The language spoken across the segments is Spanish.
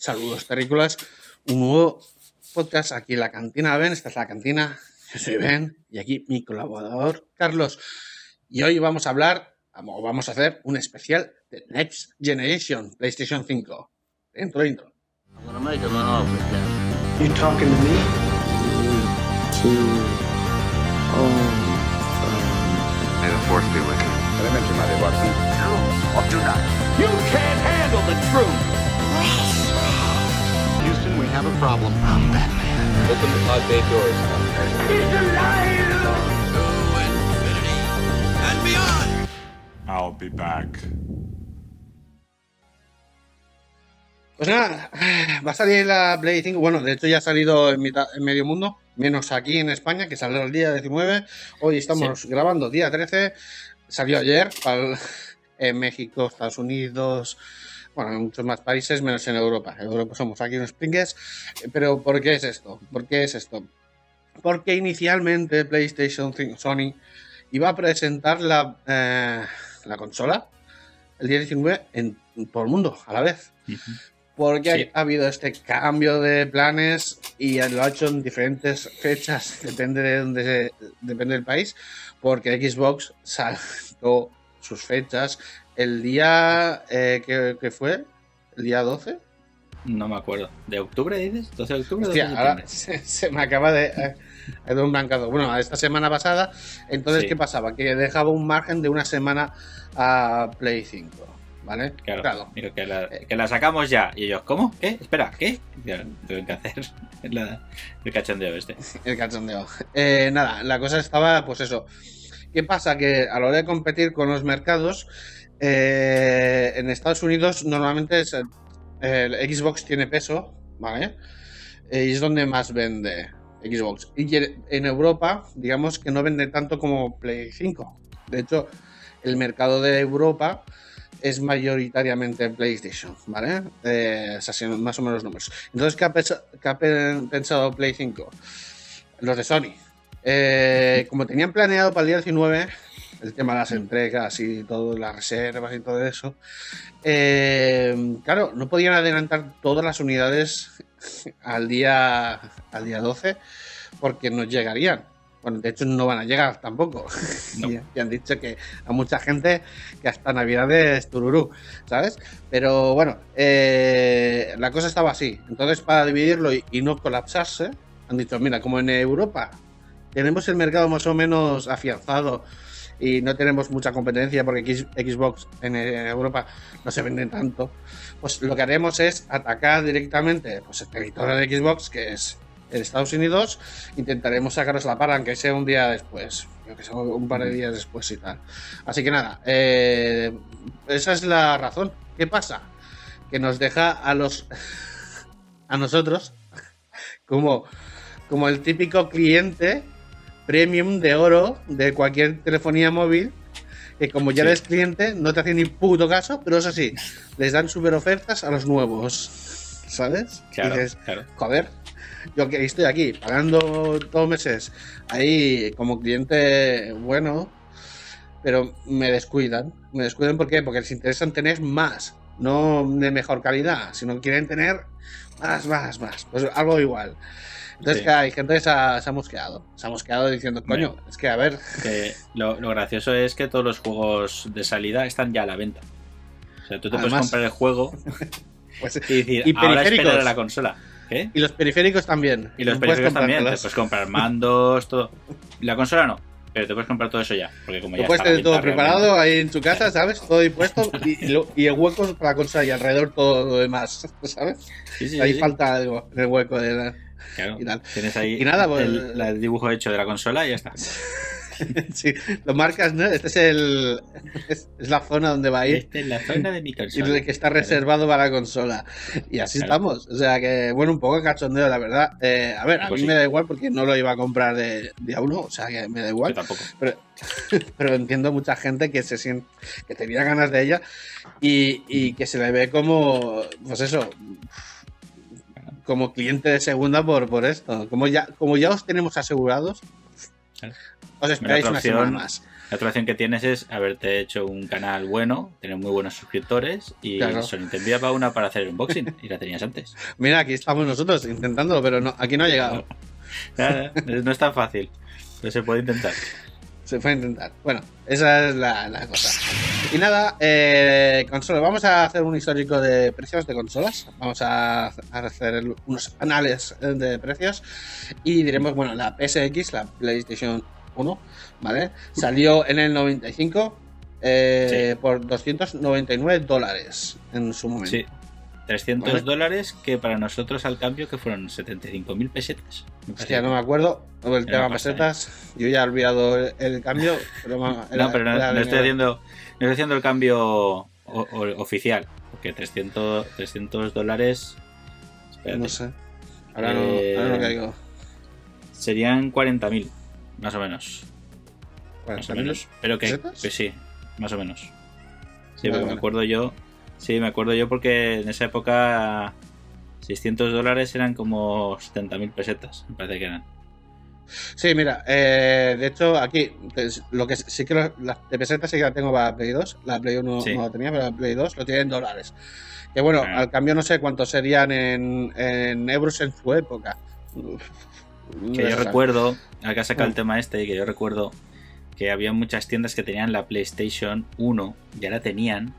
Saludos terrícolas, un nuevo podcast aquí en la cantina Ben, esta es la cantina, yo soy Ben y aquí mi colaborador Carlos. Y hoy vamos a hablar, o vamos a hacer un especial de Next Generation PlayStation 5. Dentro, intro. I'm gonna make him an offer, Captain. You talking to me? May the force be with you. You can't handle the truth. Have a problem. Open the pod bay doors. I'll be back. Pues nada, va a salir la Play 5. Bueno, de hecho ya ha salido en, mitad- en medio mundo, menos aquí en España, que salió el día 19. Hoy estamos grabando día 13. Salió ayer para el- en México, Estados Unidos, bueno, en muchos más países, menos en Europa. En Europa somos aquí unos pringues. Pero ¿por qué es esto? ¿Por qué es esto? Porque inicialmente PlayStation 5, Sony, iba a presentar la, eh, la consola el día 19 en todo el mundo a la vez porque Sí. ha habido este cambio de planes y lo ha hecho en diferentes fechas, depende de donde se- depende del país, porque Xbox saltó sus fechas el día eh, que, que fue, el día 12. No me acuerdo. ¿De octubre dices? ¿12 de octubre o 12 Hostia, de ahora septiembre? se, se me acaba de eh, dado un blancado. Bueno, esta semana pasada, entonces, Sí. ¿qué pasaba? Que dejaba un margen de una semana a Play 5, ¿vale? Claro, Digo, que, la, que la sacamos ya. Y ellos, ¿cómo? ¿Qué? Espera, ¿qué? Tengo que hacer la- el cachondeo este. El cachondeo. Eh, nada, la cosa estaba, pues eso. ¿Qué pasa? Que a la hora de competir con los mercados, eh, en Estados Unidos normalmente es el, Xbox tiene peso, ¿vale? Eh, y es donde más vende Xbox. Y en Europa, digamos que no vende tanto como Play 5. De hecho, el mercado de Europa es mayoritariamente PlayStation, ¿vale? Eh, o sea, más o menos los números. Entonces, ¿qué ha, pensado Play 5? Los de Sony. Eh, como tenían planeado para el día 19, el tema de las entregas y todo, las reservas y todo eso, eh, claro, no podían adelantar todas las unidades al día, al día 12 porque no llegarían. Bueno, de hecho no van a llegar tampoco. No. y, y han dicho que a mucha gente que hasta Navidades tururú, ¿sabes? Pero bueno, eh, la cosa estaba así. Entonces, para dividirlo y, y no colapsarse, han dicho, mira, como en Europa tenemos el mercado más o menos afianzado y no tenemos mucha competencia porque Xbox en eh, Europa no se vende tanto, pues lo que haremos es atacar directamente pues, el territorio de Xbox, que es en Estados Unidos, intentaremos sacaros la para, aunque sea un día después, sé, un par de días después y tal. Así que nada, eh, esa es la razón. ¿Qué pasa? Que nos deja a los a nosotros como, como el típico cliente premium de oro de cualquier telefonía móvil que como ya Sí. eres cliente no te hace ni puto caso, pero eso sí, les dan super ofertas a los nuevos, ¿sabes? Y Claro, dices, claro. joder, yo que estoy aquí pagando dos meses ahí como cliente bueno, pero me descuidan. Me descuidan ¿por qué? porque les interesa tener más, no de mejor calidad, sino quieren tener más, más, más. Pues algo igual. Entonces, Sí. que hay gente que se ha, se ha mosqueado. Se ha mosqueado diciendo, coño, es que a ver, Que lo, lo gracioso es que todos los juegos de salida están ya a la venta. O sea, tú te Además- puedes comprar el juego pues, y decir, Y ahora periféricos. esperar a la consola. ¿Qué? y los periféricos también. Y los No periféricos también. Te puedes comprar mandos, todo. La consola no, pero te puedes comprar todo eso ya. Porque como Lo ya puedes tener todo preparado ahí en tu casa, ¿sabes? Todo dispuesto y, y lo- y el hueco para la consola y alrededor todo lo demás, ¿sabes? Sí, sí, ahí sí. falta algo en el hueco de la... Claro. y tal. Tienes ahí Y nada, pues- el, dibujo hecho de la consola y ya está. Sí, lo marcas, ¿no? Este es el... Es, es la zona donde va a ir. Esta es la zona de mi Y consola. el que está reservado para la consola. Y así Claro. estamos. O sea que, bueno, un poco cachondeo, la verdad. Eh, a ver, a Pues mí sí. me da igual porque no lo iba a comprar de día uno. O sea que me da Yo igual. tampoco. Pero, pero entiendo mucha gente que se siente, que tenía ganas de ella y, y que se le ve como, pues eso, como cliente de segunda por, por esto. Como ya, como ya os tenemos asegurados, os esperáis una opción- semana más. La otra opción que tienes es haberte hecho un canal bueno, tener muy buenos suscriptores y Claro. Sony te enviaba una para hacer el unboxing y la tenías antes. Mira, aquí estamos nosotros intentándolo, pero no, aquí no ha llegado. No es tan fácil, pero se puede intentar. Se puede intentar. Bueno, esa es la, la cosa. Y nada, eh, consola. Vamos a hacer un histórico de precios de consolas. Vamos a, a hacer unos anales de precios. Y diremos, bueno, la PSX, la PlayStation 1, ¿vale? Salió en el 95 eh, por 299 dólares en su momento. Sí. 300 Vale. dólares que para nosotros al cambio que fueron 75.000 pesetas. me parece. Hostia, no me acuerdo. El Era tema pesetas. Yo ya he olvidado el, el cambio. Pero No, era- pero no, no estoy haciendo, no estoy haciendo el cambio o- o- oficial. Porque 300, 300 dólares. espérate, No sé. Ahora no, Eh, ahora no caigo. Serían 40.000, más o menos. Más o 40.000. menos. Pero que, pesetas? pues sí, más o menos. Sí, Vale, porque me vale. acuerdo yo. Sí, me acuerdo yo porque en esa época 600 dólares eran como 70.000 pesetas, me parece que eran. Sí, mira, eh, de hecho aquí pues, lo que sí que lo- la de pesetas sí que la tengo para Play 2, la Play 1 Sí. no la tenía, pero la Play 2 lo tiene en dólares. Que bueno, Ah. al cambio no sé cuántos serían en, en euros en su época. Uf, no Que yo recuerdo, acá saca el Mm. tema este, que yo recuerdo que había muchas tiendas que tenían la PlayStation 1, ya la tenían,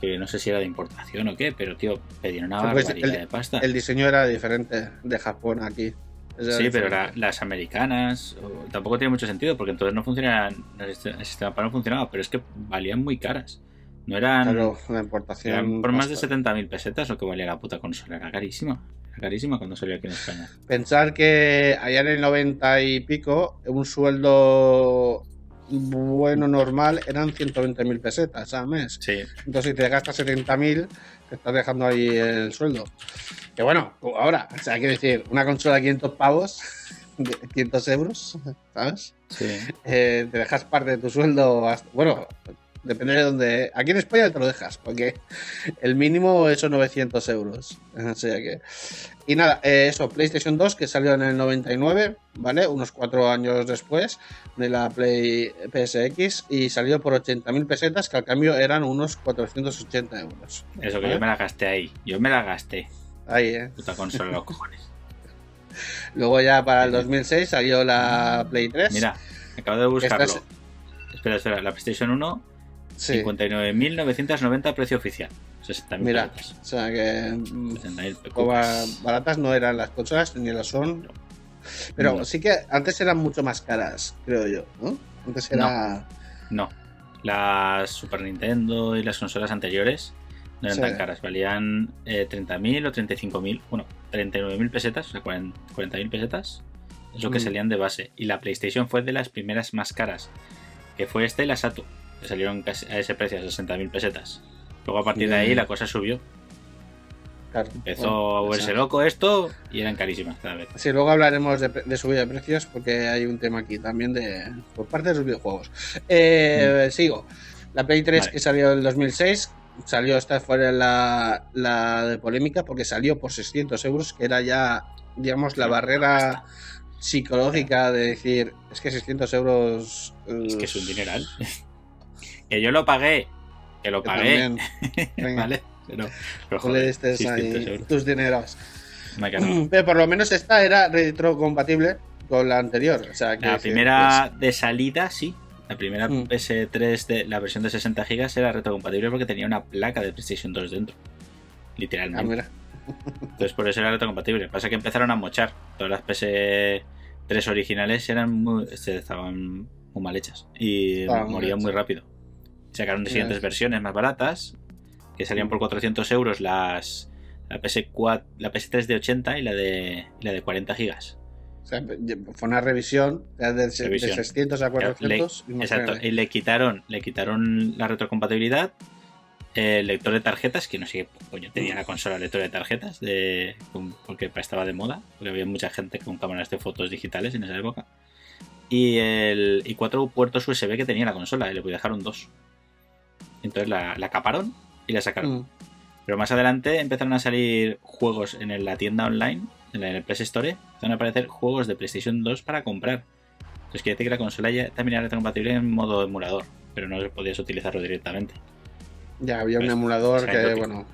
que no sé si era de importación o qué, pero tío, pedían una Pues, barbaridad el- de pasta. El diseño era diferente de Japón aquí. Era Sí, pero la- las americanas o- tampoco tiene mucho sentido porque entonces no funcionaban, el sistema el sistema PAL no funcionaba, pero es que valían muy caras. No eran, Claro, la eran importación. por más de basta. 70.000 pesetas lo que valía la puta consola, era carísima. Era carísima cuando salió aquí en España. Pensar que allá en el 90 y pico, un sueldo bueno, normal, eran 120.000 pesetas al mes. Sí, Entonces, si te gastas 70.000, te estás dejando ahí el sueldo. Que bueno, ahora, o sea, quiero decir, una consola de 500 pavos, de 500 euros, ¿sabes? sí. Eh, te dejas parte de tu sueldo, hasta- bueno, depende de dónde. Aquí en España te lo dejas, porque el mínimo son 900 euros. O sea que. Y nada, eh, eso, PlayStation 2 que salió en el 99, ¿vale? Unos cuatro años después de la Play PSX y salió por 80.000 pesetas, que al cambio eran unos 480 euros. Eso que yo me la gasté ahí. Yo me la gasté. Ahí, ¿eh? Puta consola, los cojones. Luego ya para el 2006 salió la Play 3. Mira, acabo de buscarlo. Espera, espera, la PlayStation 1, sí. 59.990 precio oficial. 60.000 Mira, o sea que. mm, 60.000 Como ba- pesetas. baratas no eran las consolas ni lo son. Pero No. sí que antes eran mucho más caras, creo yo, ¿no? Antes era. No. Las Super Nintendo y las consolas anteriores no eran Sí. tan caras. Valían eh, 30.000 o 35.000. Bueno, 39.000 pesetas, o sea, 40 40.000 pesetas. Es lo que Mm. salían de base. Y la PlayStation fue de las primeras más caras. Que fue esta y la Saturn. Que salieron casi a ese precio, a 60.000 pesetas. Luego a partir de ahí la cosa subió. Claro, Empezó bueno, a volverse loco esto y eran carísimas cada vez. Sí, luego hablaremos de, subida de precios porque hay un tema aquí también de por parte de los videojuegos. Eh, Sigo. La Play 3 Mm. Vale. que salió en el 2006, salió esta fuera la, la de polémica porque salió por 600 euros, que era ya, digamos, la barrera psicológica de decir, es que 600 euros... Es que es un dineral. Que yo lo pagué. Que lo pagué. venga. ¿Vale? Pero, pero joder, 600 ahí tus dineros. Quedado. Pero por lo menos esta era retrocompatible con la anterior. O sea, La primera de salida, sí. La primera Mm. PS3 de la versión de 60 GB era retrocompatible porque tenía una placa de PlayStation 2 dentro. pues, ah, Literalmente. mira. Entonces por eso era retrocompatible. Pasa que empezaron a mochar. Todas las PS3 originales eran muy, este, estaban muy mal hechas. Y morían muy rápido. Sacaron de siguientes versiones más baratas. Que salían por 400 euros las. La, PS4, la PS3 de 80 y la de, la de 40 gigas. O sea, fue una revisión de, Revisión. 600 a 400. y Le- exacto, y le quitaron, le quitaron la retrocompatibilidad, el lector de tarjetas, que no sé qué coño tenía la consola lector de tarjetas, de, porque estaba de moda, porque había mucha gente con cámaras de fotos digitales en esa época. Y, el, y cuatro puertos USB que tenía la consola, y le dejaron dos. Entonces la, la caparon y la sacaron. Mm. Pero más adelante empezaron a salir juegos en la tienda online, en el PS Store, empezaron a aparecer juegos de PlayStation 2 para comprar. Es que decir que la consola ya también era retrocompatible en modo emulador, pero no podías utilizarlo directamente. Ya había un Pues, emulador que, bueno.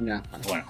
Ya. Bueno,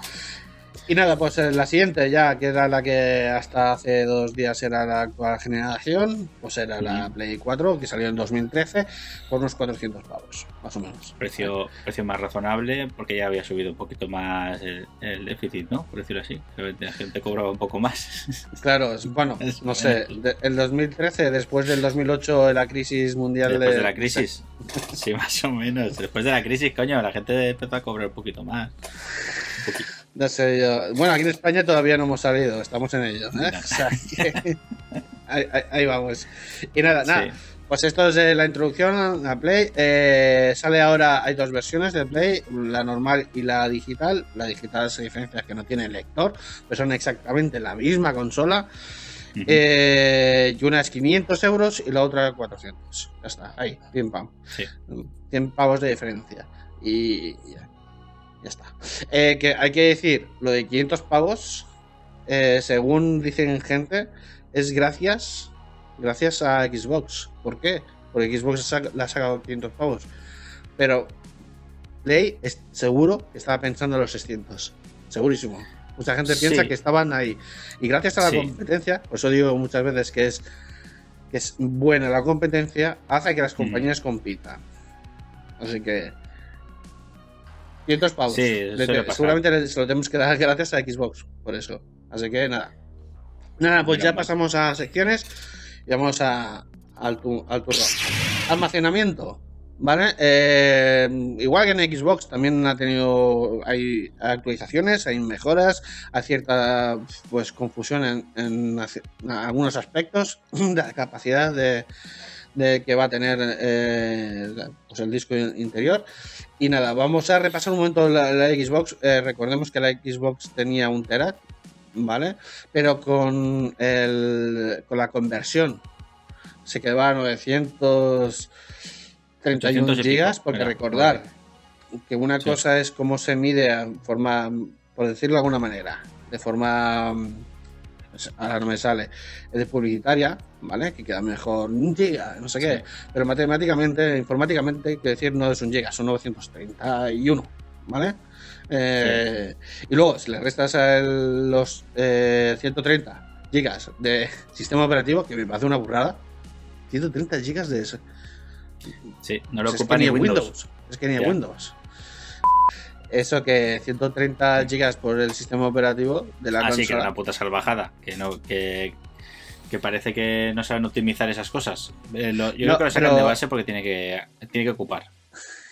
Y nada, pues eh, la siguiente ya, que era la que hasta hace dos días era la actual generación, pues era la. Play 4, que salió en 2013, por unos 400 pavos, más o menos. precio, precio más razonable porque ya había subido un poquito más el, el déficit, ¿no? Por decirlo así. La gente cobraba un poco más. Claro, bueno, no sé, de- el 2013, después del 2008, de la crisis mundial Después de la crisis. Sí, más o menos. Después de la crisis, coño, la gente empezó a cobrar un poquito más. Un poquito. No sé yo. Bueno, aquí en España todavía no hemos salido, estamos en ello. ¿eh? O sea, que- ahí, ahí- ahí vamos. Y nada, nada. Sí. Pues esto es la introducción a Play. Eh, sale ahora, hay dos versiones de Play, la normal y la digital. La digital se diferencia que no tiene lector, pero son exactamente la misma consola. Eh, y una es 500 euros y la otra 400. Ya está, ahí, pim pam. Sí. 100 pavos de diferencia. Y ya, ya está. Eh, que hay que decir, lo de 500 pavos, eh, según dicen gente, es gracias gracias a Xbox. ¿Por qué? Porque Xbox le ha sacado 500 pavos. Pero Play es seguro que estaba pensando en los 600. Segurísimo. Mucha gente piensa Sí. que estaban ahí. Y gracias a la Sí. competencia, por eso digo muchas veces que es, que es buena la competencia, hace que las Mm. compañías compitan. Así que. 500 pavos. Sí, Le- seguramente se lo tenemos que dar gracias a Xbox, por eso. Así que nada. Nada, pues ya mal. pasamos a secciones y vamos a, al, tu- al turno. Almacenamiento. ¿Vale? Eh, igual que en Xbox también ha tenido hay actualizaciones, hay mejoras, hay cierta pues confusión en, en en algunos aspectos de la capacidad de, de que va a tener eh, pues el disco in- interior. Y nada, vamos a repasar un momento la, la Xbox. Eh, recordemos que la Xbox tenía un tera, ¿vale? Pero con, el, con la conversión se quedaba a 931 800 y pico, gigas, porque recordar que una Sí. cosa es cómo se mide a forma, por decirlo de alguna manera, de forma ahora no me sale, es de publicitaria, ¿vale? Que queda mejor un giga, no sé qué, pero matemáticamente, informáticamente, quiero decir, no es un giga, son 931, ¿vale? Eh, Y luego, si le restas a el- los eh, 130 gigas de sistema operativo, que me parece una burrada, 130 gigas de eso. Sí, no lo Pues es ocupa que ni en Windows. Es que ni Ya. Windows. Eso que 130 gigas por el sistema operativo de la Así que consola. una puta salvajada. Que no, que, que parece que no saben optimizar esas cosas. Eh, lo- yo No, creo que lo sacan pero- de base porque tiene que, tiene que ocupar.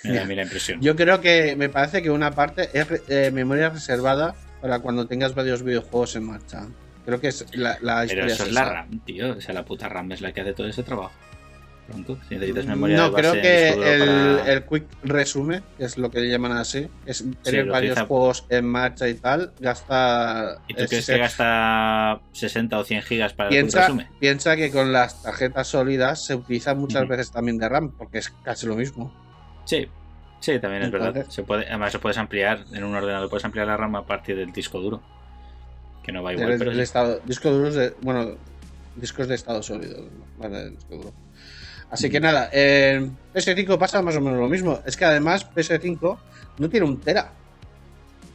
Me da Ya. a mí la impresión. Yo creo que me parece que una parte es eh, memoria reservada para cuando tengas varios videojuegos en marcha. Creo que es la, la Pero historia. eso es esa. la RAM, tío. O sea, la puta RAM es la que hace todo ese trabajo. Pronto, si necesitas memoria No, de base creo que disco el, para- el quick resume, que es lo que le llaman así, es tener varios utiliza- juegos en marcha y tal, gasta. ¿Y tú crees que gasta 60 o 100 gigas para el piensa, resumen? piensa que con las tarjetas sólidas se utiliza muchas veces también de RAM, porque es casi lo mismo. Sí, sí, también es verdad. Se puede, además, se puedes ampliar en un ordenador, puedes ampliar la RAM a partir del disco duro. Que no va igual, el, pero el sí. estado, discos duros de. Bueno, discos de estado sólido. Vale, de disco duro. Así que nada, en PS5 pasa más o menos lo mismo. Es que además PS5 no tiene un Tera,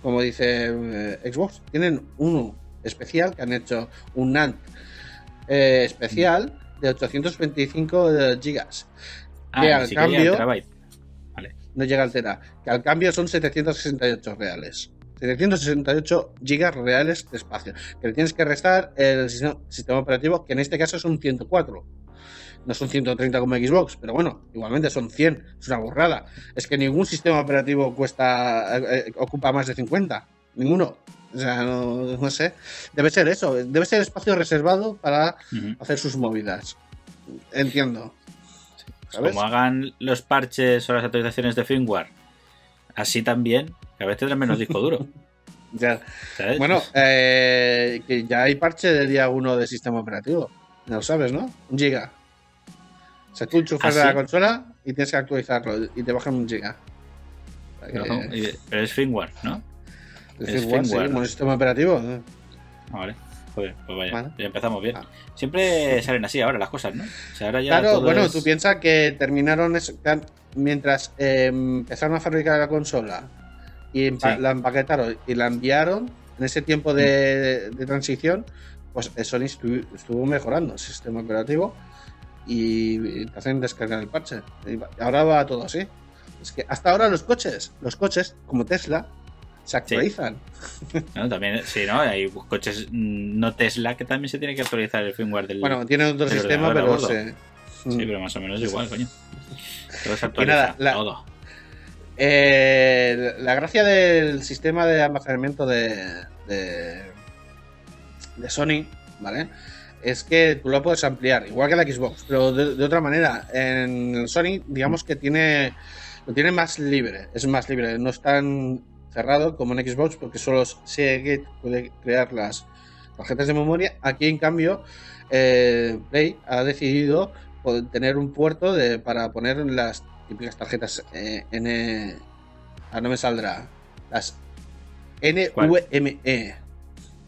como dice eh, Xbox. Tienen uno especial que han hecho un NAND eh, especial de 825 gigas. Ah, que al siquiera cambio- terabyte. No llega al Tera. Que al cambio son 768 reales. 768 gigas reales de espacio. Que le tienes que restar el sistema, operativo, que en este caso son 104. No son 130 como Xbox, pero bueno, igualmente son 100. Es una borrada. Es que ningún sistema operativo cuesta eh, eh, ocupa más de 50. Ninguno. O sea, no, no sé. Debe ser eso. Debe ser espacio reservado para hacer sus movidas. Entiendo. ¿Sabes? Como hagan los parches o las actualizaciones de firmware, así también, cada vez tendrán menos disco duro. Ya. ¿sabes? Bueno, eh, que ya hay parche del día 1 del sistema operativo. Ya lo sabes, ¿no? Un giga. O sea, tú enchufas ¿Ah, a la sí? consola y tienes que actualizarlo y te bajan un giga. O sea que- No, y- pero es firmware, ¿no? el es firmware, sí, firmware. sistema operativo. ¿no? Ah, Vale. Joder, pues vaya, ya empezamos bien. Ah. Siempre salen así ahora las cosas, ¿no? O sea, ahora ya Claro, bueno, es- tú piensas que terminaron eso- mientras eh, empezaron a fabricar la consola y empa- Sí. la empaquetaron y la enviaron en ese tiempo de, de transición, pues Sony estu- estuvo mejorando el sistema operativo y, te hacen descargar el parche. Ahora va todo así. Es que hasta ahora los coches, los coches como Tesla, se actualizan. ¿no? También, sí, ¿no? Hay coches mm, no Tesla que también se tiene que actualizar el firmware del. Bueno, tiene otro sistema, pero se- Sí, pero más o menos igual, coño. Todo se Y nada, actualiza, la- todo. Eh, la gracia del sistema de almacenamiento de, de, de Sony, ¿vale? Es que tú lo puedes ampliar, igual que la Xbox, pero de, de otra manera. En el Sony, digamos que tiene lo tiene más libre, es más libre, no es tan cerrado como en Xbox, porque solo Seagate puede crear las tarjetas de memoria. Aquí, en cambio, eh, Play ha decidido tener un puerto de, para poner las típicas tarjetas eh, N. Ah, no me saldrá. Las NVMe.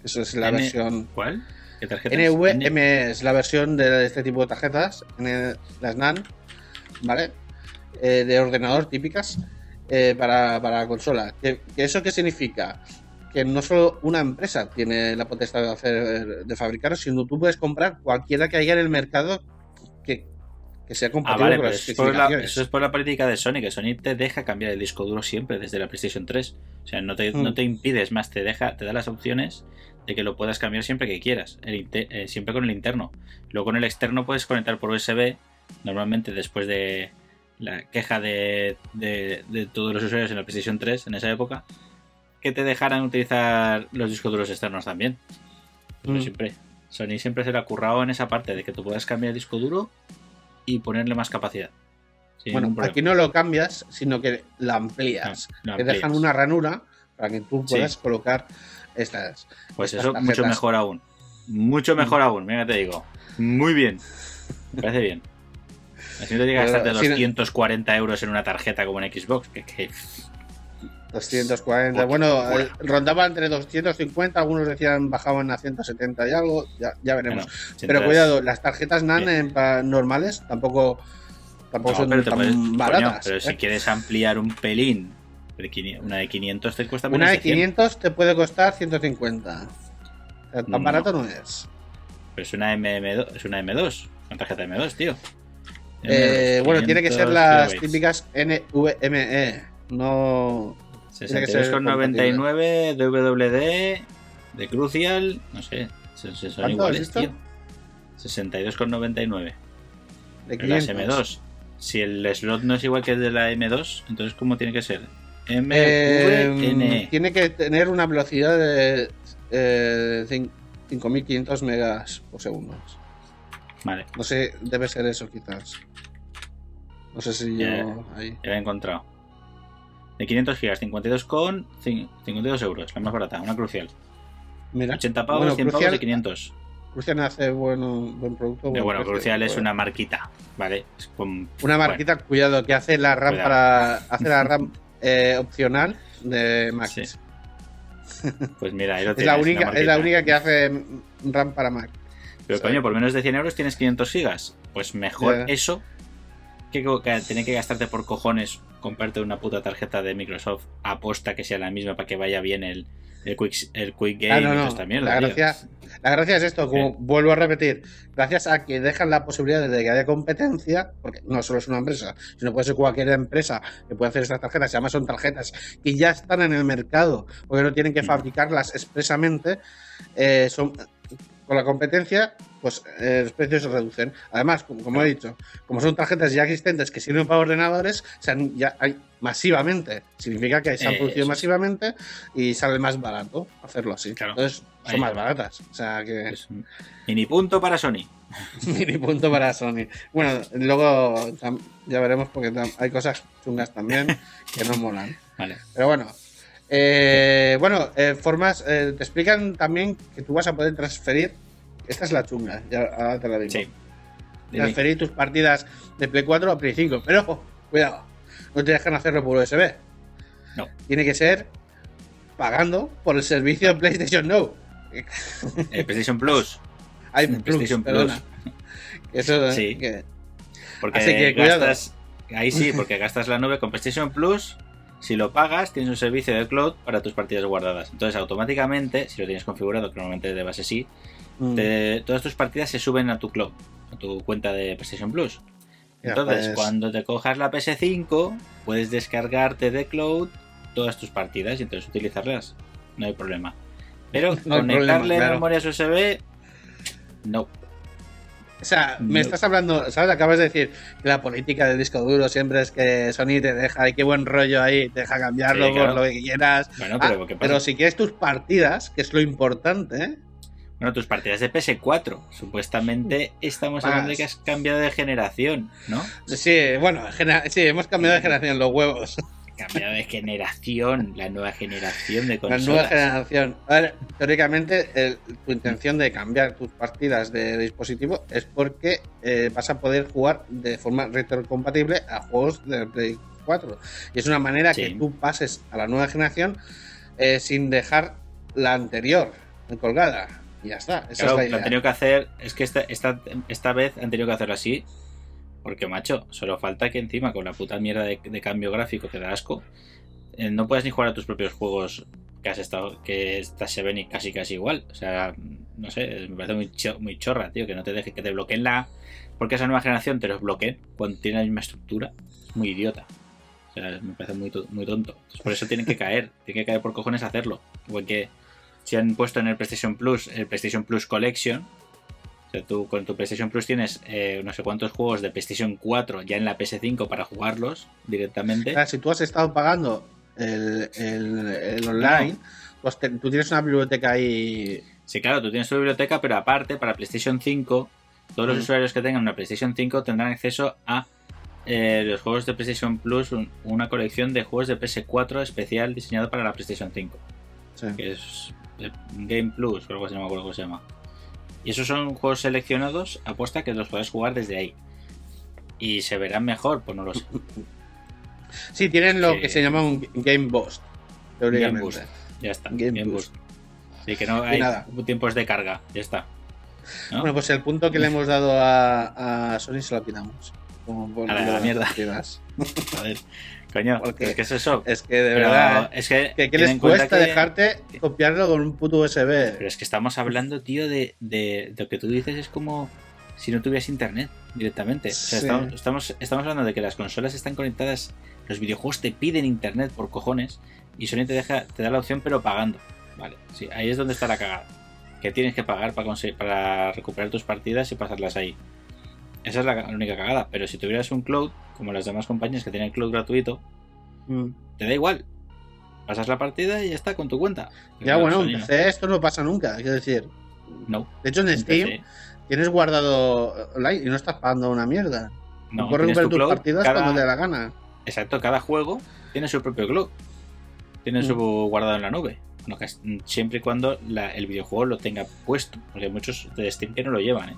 Eso es la N- versión. ¿Cuál? ¿Qué tarjeta? NVMe es la versión de este tipo de tarjetas, las NAND, ¿vale? Eh, de ordenador típicas eh, para, para consola. ¿Que, que ¿Eso qué significa? Que no solo una empresa tiene la potestad de, hacer, de fabricar, sino tú puedes comprar cualquiera que haya en el mercado que, que sea Ah, compatible vale, con las eso es, por la, eso es por la política de Sony, que Sony te deja cambiar el disco duro siempre desde la PlayStation 3. O sea, no te, Mm. no te impides más, te deja, te da las opciones de que lo puedas cambiar siempre que quieras, el eh, siempre con el interno. Luego con el externo puedes conectar por USB, normalmente después de la queja de, de- de todos los usuarios en la PlayStation 3 en esa época, que te dejaran utilizar los discos duros externos también. Pero Mm. siempre, Sony siempre se le ha currado en esa parte de que tú puedas cambiar el disco duro y ponerle más capacidad. Bueno, aquí no lo cambias, sino que la amplías. No, lo Te dejan una ranura para que tú Sí. puedas colocar estas. Pues estas eso, mucho mejor aún. Mucho mejor aún, mira te digo. Muy bien. Me parece bien. Así no te llega a gastarte sí, 240 euros en una tarjeta como en Xbox. Que, que- 240. Porque- bueno, bueno. eh, rondaba entre 250, algunos decían bajaban a 170 y algo, ya, ya veremos. bueno, pero cuidado, las tarjetas Bien. en normales tampoco, tampoco No, son tan puedes- coño, baratas. pero ¿eh? si quieres ampliar un pelín, una de 500 te cuesta Una de 100. 500 te puede costar 150. O sea, tan No. barato no es. Pero es una MM2, es una M2, una tarjeta M2, tío. Eh, M2, bueno, tiene que ser 500 las kilobytes. típicas NVMe, no... tiene que ser 62,99 DWD de Crucial, no sé, se- se son ¿Cuánto has iguales, tío. 62,99. De las 500. M2. Si el slot no es igual que el de la M2, entonces ¿cómo tiene que ser? Eh, MVNE. tiene que tener una velocidad de eh, cin- 5500 megas por segundo. Vale, No sé, debe ser eso quizás. No sé si yo Ya. ahí. ya lo he encontrado. De 500 gigas, 52 con cin- 52 euros, la más barata, una crucial. Mira, 80 pavos, Bueno, 100 pavos Crucial- de 500. Crucial hace bueno, buen producto. Buen bueno, precio. Crucial es Bueno, una marquita, ¿vale? Es con- Una marquita, cuidado, que hace la RAM Cuidado. para. Hace la RAM eh, opcional de Mac. Sí. Pues mira, ahí lo Es tienes. la, una única, es la única que hace RAM para Mac. Pero coño, por menos de 100 euros tienes 500 gigas. Pues mejor Ya. eso que, que tener que gastarte por cojones comprarte una puta tarjeta de Microsoft aposta que sea la misma para que vaya bien el, el, quick, el quick Game Ah, no, y no. toda esta mierda, La gracia, la gracia es esto, como Sí. vuelvo a repetir, gracias a que dejan la posibilidad de que haya competencia, porque no solo es una empresa, sino puede ser cualquier empresa que puede hacer estas tarjetas, y además son tarjetas que ya están en el mercado, porque no tienen que Mm. fabricarlas expresamente, eh, son con la competencia, pues eh, los precios se reducen. Además, como, como he dicho, como son tarjetas ya existentes que sirven para ordenadores, se han- ya hay masivamente. Significa que se han Eh, producido masivamente y sale más barato hacerlo así. Claro. Entonces, son Ahí. más baratas. O sea que mini punto para Sony. mini punto para Sony. Bueno, luego ya veremos porque hay cosas chungas también que no molan. Vale. Pero bueno. Eh, bueno, eh, formas. eh, te explican también que tú vas a poder transferir. Esta es la chunga, ya ahora te la digo. Sí. Transferir tus partidas de Play 4 a Play 5. Pero, ojo, cuidado, no te dejan hacerlo por USB. No. Tiene que ser pagando por el servicio de PlayStation Now. PlayStation Plus. Hay Plus, PlayStation perdona. Eso, Sí. que- Porque Así que cuidado. gastas. Ahí sí, porque gastas la nube con PlayStation Plus. Si lo pagas, tienes un servicio de cloud para tus partidas guardadas. Entonces, automáticamente, si lo tienes configurado, que normalmente de base sí, Mm. te- todas tus partidas se suben a tu cloud, a tu cuenta de PlayStation Plus. Entonces, pues, cuando te cojas la PS5, puedes descargarte de cloud todas tus partidas y entonces utilizarlas. No hay problema. Pero No conectarle problema, claro. memorias USB, no. O sea, me estás hablando, ¿sabes? Acabas de decir que la política del disco duro siempre es que Sony te deja, y qué buen rollo ahí, te deja cambiarlo Sí, claro. por lo que quieras. Bueno, Ah, pero ¿qué pasa? pero si quieres tus partidas, que es lo importante, ¿eh? Bueno, tus partidas de PS4. Supuestamente estamos hablando de que has cambiado de generación, ¿no? Sí, bueno, sí, hemos cambiado de generación los huevos. Cambiado de generación, la nueva generación de La consolas. nueva generación. A ver, teóricamente, el- tu intención de cambiar tus partidas de dispositivo es porque eh, vas a poder jugar de forma retrocompatible a juegos de Play 4. Y es una manera Sí. que tú pases a la nueva generación eh, sin dejar la anterior colgada. Y ya está. Esa Claro, es la lo han idea. tenido que hacer, es que esta, esta, esta vez han tenido que hacerlo así, porque macho, solo falta que encima con la puta mierda de, cambio gráfico que da asco, eh, no puedes ni jugar a tus propios juegos que has estado, que estas se ven casi casi igual. O sea, no sé, me parece muy, cho- muy chorra, tío, que no te deje que te bloqueen la. Porque esa nueva generación te los bloqueen cuando tiene la misma estructura. Es muy idiota. O sea, me parece muy, muy tonto. Por eso tienen que caer. Tienen que caer por cojones a hacerlo. Igual que si han puesto en el PlayStation Plus el PlayStation Plus Collection. O sea, tú con tu PlayStation Plus tienes eh, no sé cuántos juegos de PlayStation 4 ya en la PS5 para jugarlos directamente. Claro, si tú has estado pagando el, el- el online, pues te- tú tienes una biblioteca ahí. Sí, claro, tú tienes tu biblioteca, pero aparte, para PlayStation 5, todos los Mm. usuarios que tengan una PlayStation 5 tendrán acceso a eh, los juegos de PlayStation Plus, un- una colección de juegos de PS4 especial diseñado para la PlayStation 5, Sí. que es eh, Game Plus, o algo así, no me acuerdo cómo se llama. Y esos son juegos seleccionados, apuesta que los puedes jugar desde ahí. Y se verán mejor, pues no lo sé. Sí, tienen lo Sí. que se llama un Game Boost. Game. Boost. Ya está, Game Game, Boost. Boost. Sí, que no hay nada. tiempos de carga, ya está. ¿no? Bueno, pues el punto que le hemos dado a, a Sony se lo quitamos. Como por A la las mierda. partidas. Joder, coño, Porque- es que es eso. Es que de Pero verdad. ¿eh? es que, ¿Qué, les cuesta que- dejarte copiarlo con un puto USB? Pero es que estamos hablando, tío, de, de, de lo que tú dices es como si no tuvieras internet directamente. O sea, Sí. estamos, estamos, estamos hablando de que las consolas están conectadas, los videojuegos te piden internet por cojones y Sony te deja, te da la opción pero pagando. Vale, sí, ahí es donde está la cagada. Que tienes que pagar para, conseguir, para recuperar tus partidas y pasarlas ahí. Esa es la, la única cagada. Pero si tuvieras un cloud, como las demás compañías que tienen cloud gratuito, Mm. te da igual. Pasas la partida y ya está con tu cuenta. Ya, bueno, en. PC esto no pasa nunca. Quiero decir, No. de hecho en en Steam PC. tienes guardado online y no estás pagando una mierda. No, puedes recuperar tu tus partidas cada- cuando te dé la gana. Exacto, cada juego tiene su propio cloud. Tiene su guardado en la nube. Bueno, es- siempre y cuando la- el videojuego lo tenga puesto. Porque hay muchos de Steam que no lo llevan, ¿eh?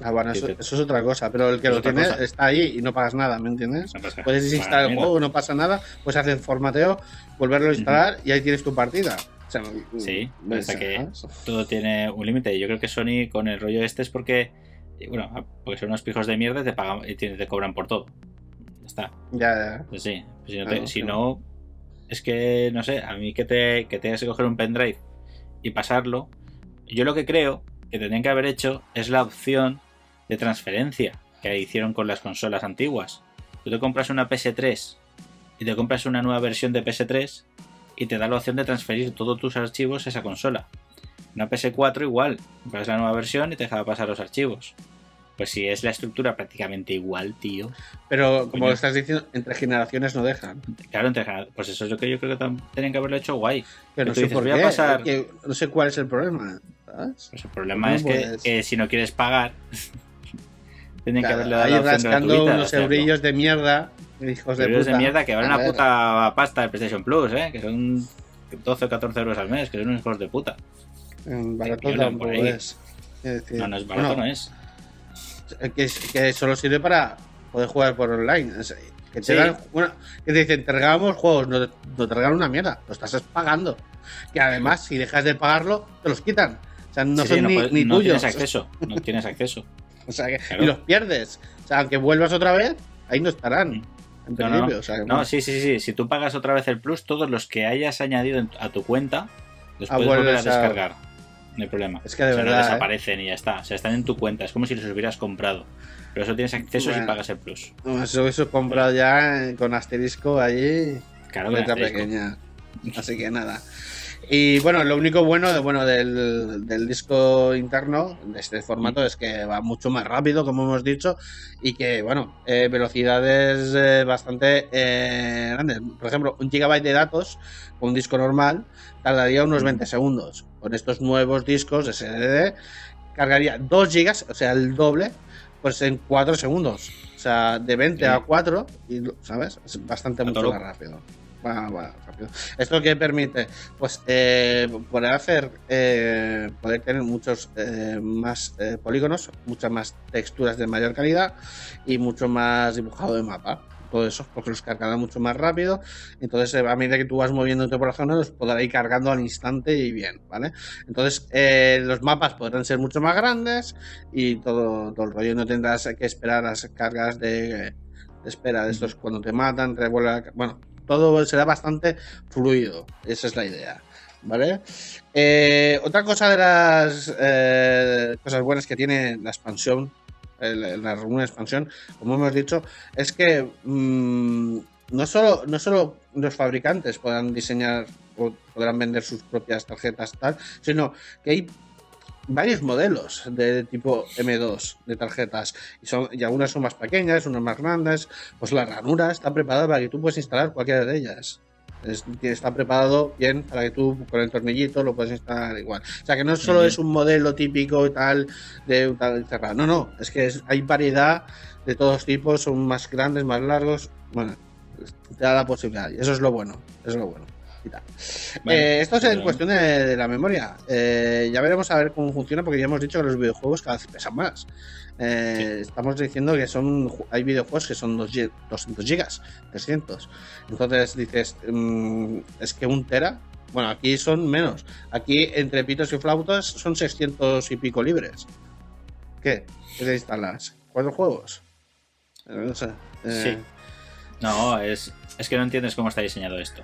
Ah, bueno, eso, te- eso es otra cosa, pero el que Es lo tiene cosa. está ahí y no pagas nada, ¿me entiendes? No Puedes desinstalar el mierda. juego, no pasa nada, puedes hacer formateo, volverlo a instalar y ahí tienes tu partida. O sea, Sí, ¿ves? hasta que todo tiene un límite. Yo creo que Sony con el rollo este es porque, y bueno, porque son unos pijos de mierda y te pagan y te, te cobran por todo. Ya está. Ya, ya. Pues sí. Pues si no, te- no, es que, no sé, a mí que te que tengas que coger un pendrive y pasarlo, yo lo que creo que tendrían que haber hecho es la opción de transferencia que hicieron con las consolas antiguas. Tú te compras una PS3 y te compras una nueva versión de PS3 y te da la opción de transferir todos tus archivos a esa consola. Una PS4 igual, compras la nueva versión y te deja pasar los archivos. Pues si es la estructura prácticamente igual, tío. Pero como Coño. lo estás diciendo, entre generaciones no dejan. Claro, entre- pues eso es lo que yo creo que tenían que haberlo hecho guay. Pero no sé dices, por qué. pasar- no sé cuál es el problema. ¿sabes? Pues el problema es que, puedes. que si no quieres pagar, tenían que haberle dado ahí rascando gratuita unos eurillos de mierda, hijos de puta. de mierda que valen una puta pasta el PlayStation Plus, ¿eh? Que son 12 o 14 euros al mes, que son unos hijos de puta. en Barato tampoco es. No, no es barato, bueno, no es. que, que solo sirve para poder jugar por online. Es- Que te Sí. dan, bueno, que te dicen, te regalamos juegos, no, te- no te regalan una mierda, lo estás pagando. Que además, si dejas de pagarlo, te los quitan. O sea, no Sí, sí, son no ni, puedes- ni no tuyos. tienes acceso. No tienes acceso. O sea, que, Claro. y los pierdes. O sea, aunque vuelvas otra vez, ahí no estarán. En No, no, principio. no. O sea, No, bueno. sí, sí, sí. Si tú pagas otra vez el plus, todos los que hayas añadido a tu cuenta, los Ah, puedes volver a descargar. No hay problema. Es que de O sea, verdad, No ¿eh? desaparecen y ya está. O sea, están en tu cuenta. Es como si los hubieras comprado. Pero eso tienes acceso si Bueno. pagas el plus. No, eso, eso comprado ya eh, con asterisco allí. Claro letra asterisco. pequeña. Así que nada. Y bueno, lo único bueno, de, bueno del, del disco interno de este formato es que va mucho más rápido, como hemos dicho, y que, bueno, eh, velocidades eh, bastante eh, grandes. Por ejemplo, un gigabyte de datos con un disco normal tardaría unos 20 segundos. Con estos nuevos discos SSD cargaría 2 gigas, o sea, el doble, pues en 4 segundos. O sea, de 20 a Sí. 4, y, ¿sabes? Es bastante mucho más rápido. Va, va, rápido. Esto que permite, pues, eh, poder hacer, eh, poder tener muchos eh, más eh, polígonos, muchas más texturas de mayor calidad y mucho más dibujado de mapa. Todo eso, porque los cargará mucho más rápido. Entonces, a medida que tú vas moviéndote por la zona, los podrá ir cargando al instante y bien, ¿vale? Entonces, eh, los mapas podrán ser mucho más grandes y todo, todo el rollo. No tendrás que esperar las cargas de, de espera de estos cuando te matan, revuelve la ca- Bueno, todo será bastante fluido. Esa es la idea. ¿Vale? Eh, otra cosa de las eh, cosas buenas que tiene la expansión, la una expansión, como hemos dicho, es que mm, no, solo, no solo los fabricantes podrán diseñar o podrán vender sus propias tarjetas tal, sino que hay varios modelos de tipo M2 de tarjetas y, son, y algunas son más pequeñas, unas más grandes. Pues la ranura está preparada para que tú puedas instalar cualquiera de ellas. Es- está preparado bien para que tú con el tornillito lo puedas instalar igual. O sea que no solo es un modelo típico y tal de tal cerrado. No, no, es que es- hay variedad de todos tipos, son más grandes, más largos. Bueno, te da la posibilidad y eso es lo bueno. Eso es lo bueno. Y tal. Vale, Eh, esto es en cuestión de, de la memoria. Eh, ya veremos a ver cómo funciona porque ya hemos dicho que los videojuegos cada vez pesan más. Eh, Estamos diciendo que son hay videojuegos que son dos gi- 200 gigas, 300. Entonces dices, mm, es que un tera, bueno, aquí son menos. Aquí entre pitos y flautas son 600 y pico libres. ¿Qué? ¿Qué te instalas? ¿Cuatro juegos? No sé. Sí. No, es, es que no entiendes cómo está diseñado esto.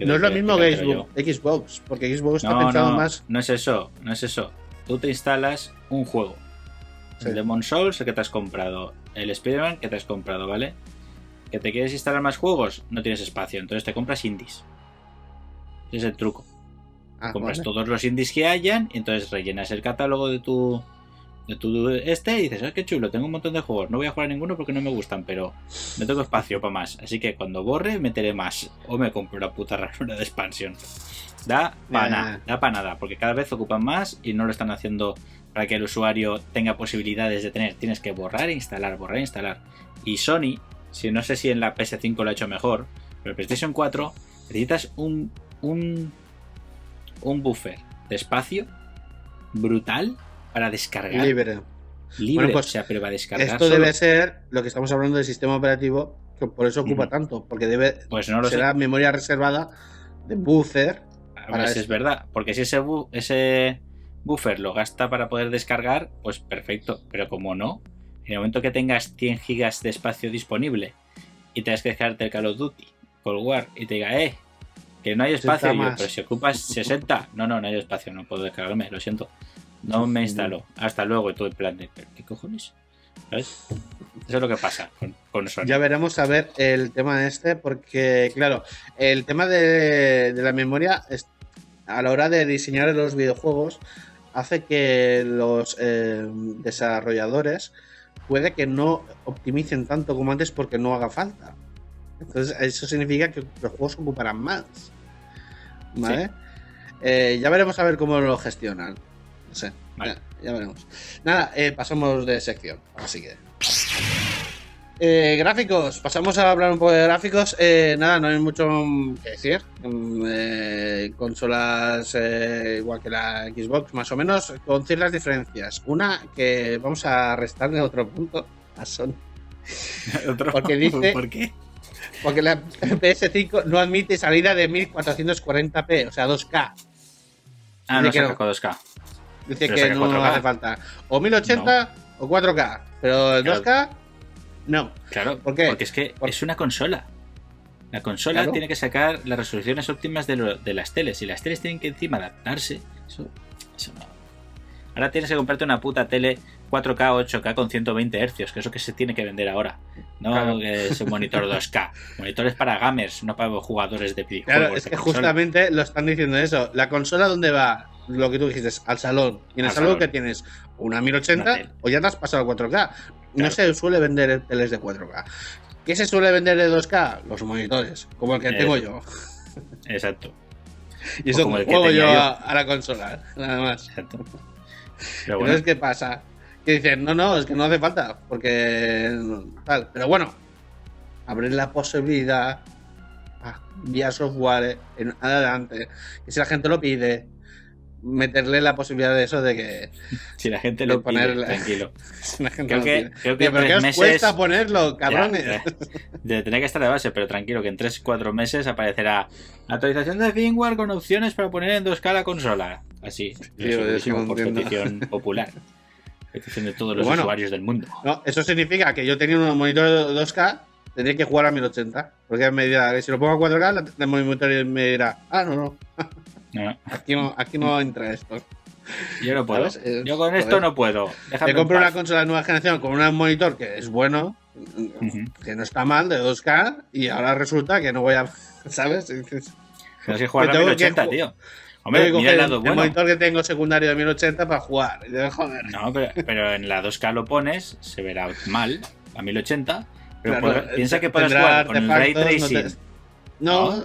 No es lo mismo que Xbox, Xbox, porque Xbox está No, pensado no, más. no es eso, no es eso. Tú te instalas un juego. Sí. El Demon Souls, el que te has comprado. El Spider-Man que te has comprado, ¿vale? ¿Que te quieres instalar más juegos? No tienes espacio, entonces te compras indies. Ese es el truco. Ah, compras vale. todos los indies que hayan y entonces rellenas el catálogo de tu tu este y dices, ah, qué chulo, tengo un montón de juegos, no voy a jugar a ninguno porque no me gustan, pero no tengo espacio para más, así que cuando borre meteré más o me compro la puta ranura de expansión. Da para nada, da para nada, porque cada vez ocupan más y no lo están haciendo para que el usuario tenga posibilidades de tener, tienes que borrar e instalar, borrar e instalar. Y Sony, si no sé si en la PS5 lo ha hecho mejor, pero en PlayStation 4 necesitas un un un buffer de espacio brutal para descargar Libre. libre. Bueno, pues, o sea, pero para descargar Esto solo. debe ser lo que estamos hablando del sistema operativo, que por eso ocupa tanto, porque debe Pues no lo será memoria reservada de buffer. A para ver si es verdad. Porque si ese, bu- ese buffer lo gasta para poder descargar, pues perfecto. Pero como no, en el momento que tengas 100 gigas de espacio disponible y tengas que descargarte el Call of Duty, Cold War, y te diga, eh, que no hay 60 espacio, yo, pero si ocupas 60, no, no, no hay espacio, no puedo descargarme, lo siento. No me instalo. Hasta luego, y todo el plan de, "¿Pero ¿qué cojones? ¿Sabes? Eso es lo que pasa con, con Sony. Ya veremos a ver el tema este, porque, claro, el tema de, de la memoria es- a la hora de diseñar los videojuegos hace que los eh, desarrolladores puede que no optimicen tanto como antes porque no haga falta. Entonces, eso significa que los juegos ocuparán más. ¿Vale? Eh, ya veremos a ver cómo lo gestionan. No sé. Vale. Ya, ya veremos. Nada, eh, pasamos de sección. Así que. Eh, gráficos, pasamos a hablar un poco de gráficos. Eh, nada, no hay mucho que decir. Mm, eh, consolas igual que la Xbox, más o menos, con ciertas diferencias. Una que vamos a restarle otro punto a Sony. Otro- Porque dice- ¿Por qué? Porque la PS5 no admite salida de 1440p, o sea, 2K. Ah, no no. 2K. Dice que no 4K. hace falta. O 1080 o 4K. Pero el Claro. 2K, no. Claro, ¿Por qué? porque es que Por- es una consola. La consola Claro. tiene que sacar las resoluciones óptimas de, lo- de las teles y las teles tienen que encima adaptarse. Eso, eso no. Ahora tienes que comprarte una puta tele 4K 8K con 120 Hz, que es eso que se tiene que vender ahora. No Claro. es un monitor 2K. Monitores para gamers, no para jugadores de videojuegos. Claro, es que consola. justamente lo están diciendo eso. La consola, ¿dónde va? Lo que tú dijiste, al salón. Y en el Al salón salón. que tienes una Una 1080 tele. o ya te has pasado al 4K. No se suele vender teles de 4K. ¿Qué se suele vender de 2K? Los monitores, como el que Eh, tengo yo. Exacto, Y eso como el que juego yo tenía yo. a, a la consola, nada más. exacto. Pero bueno, Entonces, ¿qué pasa? Que dicen, no, no, es que no hace falta, porque tal. Pero bueno, abrir la posibilidad a vía software en adelante, que si la gente lo pide, meterle la posibilidad de eso de que si la gente lo ponerle- tranquilo. si la gente Creo lo que- creo que Oye, ¿Pero qué os meses- cuesta ponerlo, cabrones? Ya, que estar de base, pero tranquilo, que en 3-4 meses aparecerá actualización de firmware con opciones para poner en 2K la consola. Así, no por petición popular. Petición de todos los Bueno. usuarios del mundo. No, eso significa que yo teniendo un monitor de 2K, tendría que jugar a 1080. Porque me dirá, si lo pongo a 4K, la- el monitor me dirá, ah, no, no, No, no, aquí no, aquí no entra esto. yo no puedo. ¿Sabes? Eh, Yo con esto joder. no puedo. Déjame Me compro una consola de nueva generación con un monitor que es bueno, que no está mal, de 2K, y ahora resulta que no voy a. ¿Sabes? Tienes que jugar a tengo que 1080, ju- tío. Hombre, mira el lado el monitor que tengo secundario de 1080 para jugar. Joder. No, pero, pero en la 2K lo pones, se verá mal, a 1080. Pero Claro, podrá- piensa que puedes jugar con el ray no tracing. te- No, No,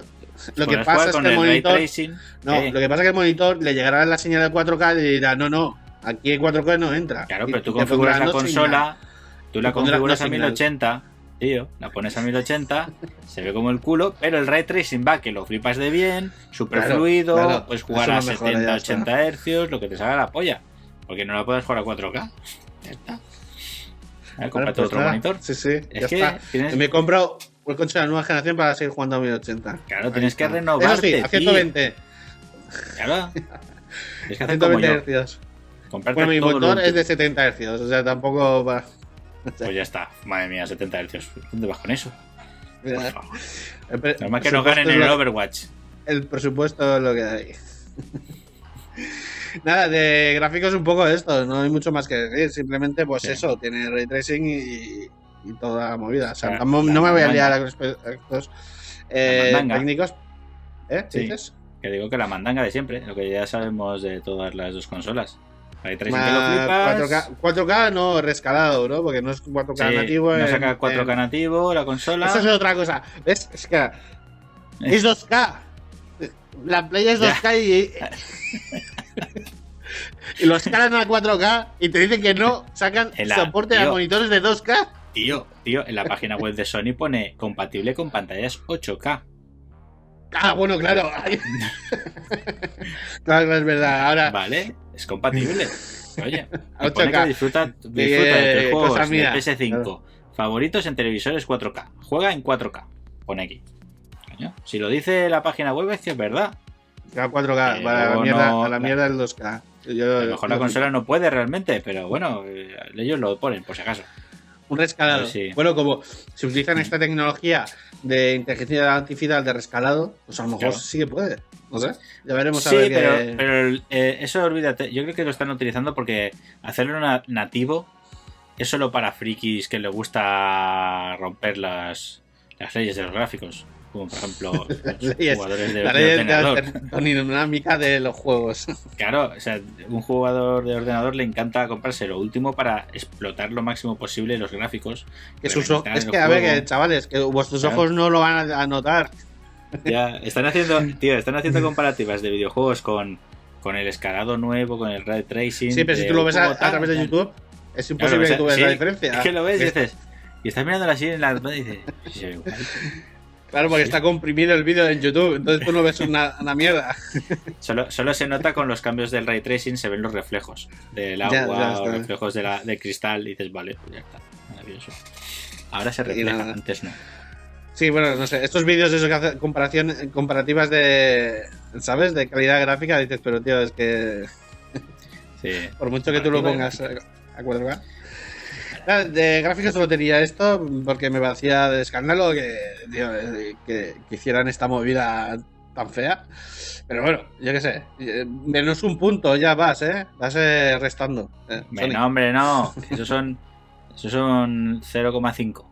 lo que pasa es que el el monitor. tracing. No, eh, lo que pasa es que el monitor le llegará la señal de 4K y dirá, no, no, aquí en 4K no entra. Claro, pero tú configuras la consola, tú la configuras a señal. 1080, tío, la pones a 1080, se ve como el culo, pero el ray tracing va que lo flipas de bien, super Claro, fluido, claro, puedes jugar a lo mejora, 70, ya está. 80 hercios, lo que te salga la polla, porque no la puedes jugar a 4K. Ya está. A ver, cómprate pues otro monitor. Sí, sí, ya Es que está. tienes, me compro una consola de nueva generación para seguir jugando a 1080. claro, Ahí tienes que renovarte, Eso sí, a tío. 120. Claro. Tienes que hacer como 120 yo. Hz. Bueno, mi motor es de 70 Hz, o sea, tampoco va. Pues ya está. Madre mía, 70 hercios. ¿Dónde vas con eso? El Normal que no presupuesto ganen en el lo- Overwatch. El presupuesto es lo que hay. Nada, de gráficos un poco esto, no hay mucho más que decir. Simplemente, pues Sí. eso, tiene ray tracing y, y toda la movida. O sea, La- tampoco- la no me voy a liar a los aspectos eh, técnicos. ¿Eh? ¿Qué Sí. dices? Que digo que la mandanga de siempre, lo que ya sabemos de todas las dos consolas. Ma- flipas. 4K, 4K no rescalado, ¿no? Porque no es 4K Sí, nativo. no saca 4K en- nativo la consola. Esa es otra cosa. ¿Ves? Es que Eh. es 2K. La Play es Ya. 2K y. y lo escalan a 4K y te dicen que no sacan la- soporte a tío. monitores de 2K. Tío, tío, en la página web de Sony pone compatible con pantallas 8K. Ah, bueno, claro. Claro, es verdad. Ahora, ¿Vale? Es compatible. Oye, y 8K. pone que disfruta, disfruta Eh, de juegos de mía. PS5 favoritos en televisores 4K. Juega en 4K. Pone aquí. Coño, Si lo dice la página web es que es verdad. a 4K, Eh, para la mierda, no- a la mierda del 2K. Yo- A lo mejor la yo- consola no puede realmente, pero bueno, eh, ellos lo ponen por si acaso. Un rescalado. Pues sí. Bueno, como se utilizan esta tecnología de inteligencia artificial de rescalado, pues a lo mejor Claro. sí que puede. No sé. Ya veremos a Sí, ver pero, pero eh, eso olvídate. Yo creo que lo están utilizando porque hacerlo na- nativo es solo para frikis que les gusta romper las, las leyes de los gráficos. Como por ejemplo los jugadores de, la de ley de ordenador. de los juegos. Claro, o sea, un jugador de ordenador le encanta comprarse lo último para explotar lo máximo posible los gráficos. Que sus ojos, es que, a ver, que, chavales, que vuestros Claro. ojos no lo van a, notar. Ya, están haciendo, tío, están haciendo comparativas de videojuegos con, con el escalado nuevo, con el ray tracing. Sí, pero si tú lo ves a, través de. YouTube, es imposible que tú veas sí, la diferencia. Es que lo ves y Es- dices. Y estás mirando así en la y dices. Claro, porque está comprimido el vídeo en YouTube, entonces tú no ves una, una mierda. Solo, solo se nota con los cambios del ray tracing, se ven los reflejos del agua ya o reflejos de la, del cristal y dices, vale, pues ya está. curioso. Ahora se refleja, antes no. Sí, bueno, no sé. Estos vídeos de esos que hacen comparación, comparativas de. ¿Sabes? De calidad gráfica, dices, pero tío, es que. Sí. Por mucho que tú lo pongas a 4K. Nada, De gráficos solo tenía esto porque me parecía de escándalo que, tío, que, que hicieran esta movida tan fea. Pero bueno, yo qué sé. eh, Menos un punto ya vas, ¿eh? Vas eh, restando. eh, no, hombre, no. Esos son, esos son 0,5.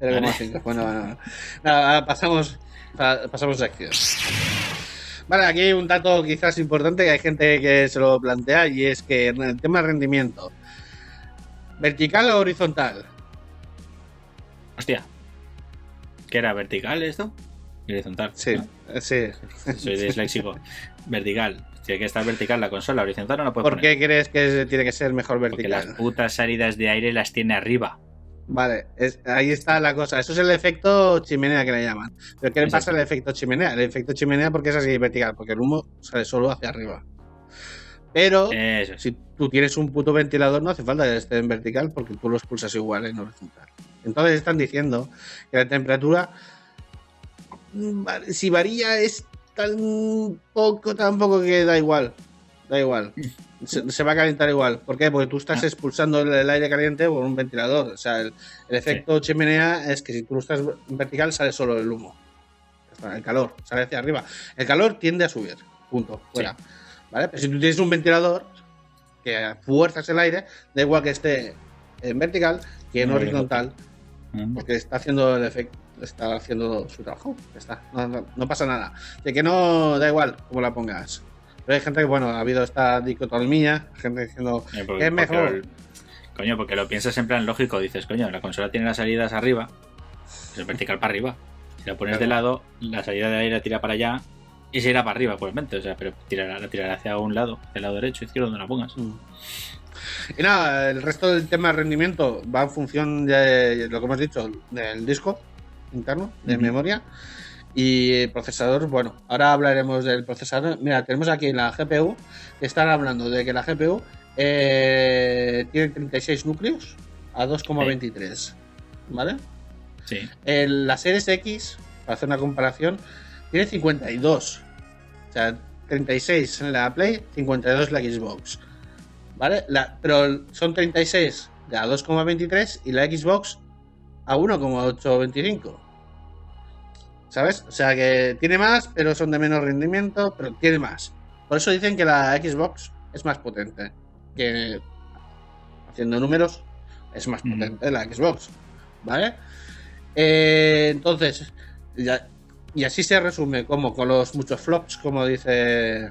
0,5. Bueno, bueno. Nada, pasamos, pa- pasamos sección. Vale, aquí hay un dato quizás importante que hay gente que se lo plantea y es que en el tema de rendimiento, vertical o horizontal. Hostia. ¿Qué era? ¿Vertical esto? Horizontal. Sí, ¿no? sí. Soy disléxico. vertical. Tiene que estar vertical la consola. Horizontal no la puedes ¿Por poner. qué crees que tiene que ser mejor Porque las vertical? putas salidas de aire las tiene arriba. Vale, es- ahí está la cosa. Eso es el efecto chimenea que le llaman. ¿Pero qué le pasa al efecto chimenea? El efecto chimenea porque es así vertical, porque el humo sale solo hacia arriba. Pero Eso. sí. si tú tienes un puto ventilador no hace falta que esté en vertical porque tú lo expulsas igual en horizontal. Entonces están diciendo que la temperatura, mm, si varía es tan poco, tan poco que da igual. Da igual. Se, se va a calentar igual. ¿Por qué? Porque tú estás Ah. expulsando el, el aire caliente por un ventilador. O sea, el, el efecto chimenea es que si tú lo estás en vertical sale solo el humo. El calor sale hacia arriba. El calor tiende a subir. Punto. Fuera. ¿Vale? Pero si tú tienes un ventilador que fuerzas el aire, da igual que esté en vertical que en horizontal, porque está haciendo el efecto, está haciendo su trabajo. Está. No, no- no pasa nada. De que no da igual cómo la pongas. Pero hay gente que, bueno, ha habido esta dicotomía, gente diciendo, Eh, porque- es mejor. porque coño, porque lo piensas en plan lógico. Dices, coño, la consola tiene las salidas arriba. pues Es vertical para arriba. Si la pones de lado, la salida de aire tira para allá y se irá para arriba, probablemente. O sea, pero tirará, la tirará hacia un lado, hacia el lado derecho, izquierdo, donde la pongas. Mm. Y nada, el resto del tema de rendimiento va en función de lo que hemos dicho, del disco interno, de memoria. Y el procesador, bueno, ahora hablaremos del procesador. Mira, tenemos aquí la GPU, que están hablando de que la GPU eh, tiene 36 núcleos a 2,23. ¿Vale? Sí. El- la Series X, para hacer una comparación, tiene 52. O sea, 36 en la Play, 52 en la Xbox. ¿Vale? La- pero son 36 de a 2,23 y la Xbox a 1,825. ¿Sabes? O sea que tiene más, pero son de menos rendimiento, pero tiene más. Por eso dicen que la Xbox es más potente. Que haciendo números, es más potente la Xbox. ¿Vale? Eh, entonces, ya- y así se resume, como con los muchos flops, como dice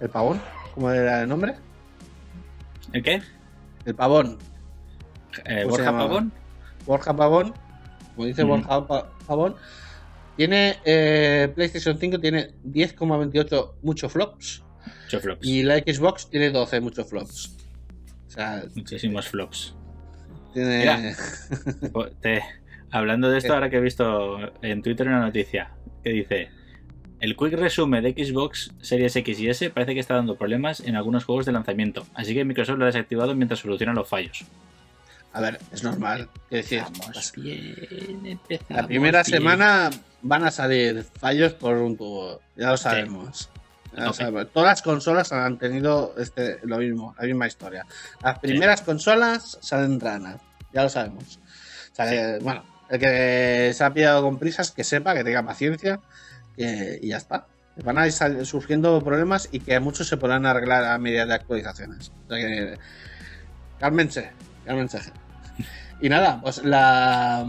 el pavón, ¿cómo era el nombre? ¿El qué? El pavón, Eh, ¿Cómo se ¿Borja? Pavón? Borja Pavón, como dice Ujú. Borja Pa- Pavón, tiene eh, PlayStation 5 tiene 10,28 muchos flops Muchos flops. y la Xbox tiene 12 muchos flops. O sea, Muchísimos flops. tiene... Mira. Te- hablando de esto, ¿Qué? ahora que he visto en Twitter una noticia que dice: El Quick Resume de Xbox Series X y S parece que está dando problemas en algunos juegos de lanzamiento, así que Microsoft lo ha desactivado mientras soluciona los fallos. A ver, es normal. Quiero decir, Empezamos bien, la primera bien. semana van a salir fallos por un tubo. Ya lo sabemos. Sabemos. Todas las consolas han tenido este, lo mismo, la misma historia. Las primeras consolas salen ranas. Ya lo sabemos. Bueno, el que se ha pillado con prisas, que sepa, que tenga paciencia que- y ya está. Van a ir surgiendo problemas y que muchos se podrán arreglar a medida de actualizaciones. O sea que. Cálmense, cálmense. Y nada, pues la.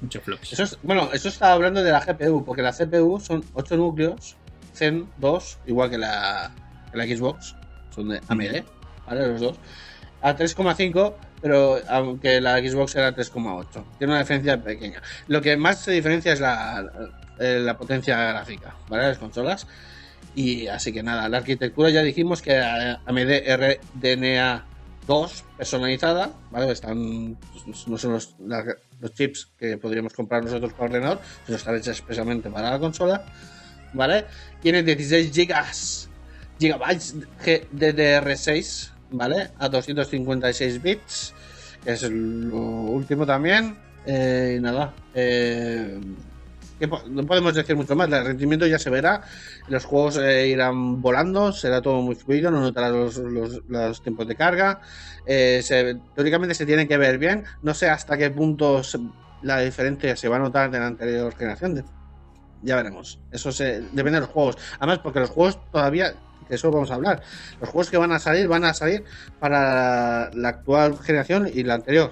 Muchos flops. Eso es, bueno, eso estaba hablando de la GPU, porque la CPU son 8 núcleos, Zen 2, igual que la, que la Xbox, son de AMD, ¿vale? Los dos. A 3,5, pero aunque la Xbox era 3,8. Tiene una diferencia pequeña. Lo que más se diferencia es la, eh, la potencia gráfica, ¿vale? Las consolas. Y así que nada, la arquitectura ya dijimos que AMD RDNA 2 personalizada, ¿vale? Están, no son los, chips que podríamos comprar nosotros para ordenador, sino están hechas expresamente para la consola, ¿vale? Tiene 16 gigas, gigabytes GDDR6, ¿vale? A 256 bits que es lo último también. Eh, y nada, eh, ¿qué po- no podemos decir mucho más. El rendimiento ya se verá. Los juegos eh, irán volando, será todo muy fluido, no notarás los, los- tiempos de carga. Teóricamente se tienen que ver bien. No sé hasta qué punto la diferencia se va a notar de la anterior generación. ya veremos. Eso se, depende de los juegos. Además, porque los juegos todavía, de eso vamos a hablar. Los juegos que van a salir van a salir para la actual generación y la anterior.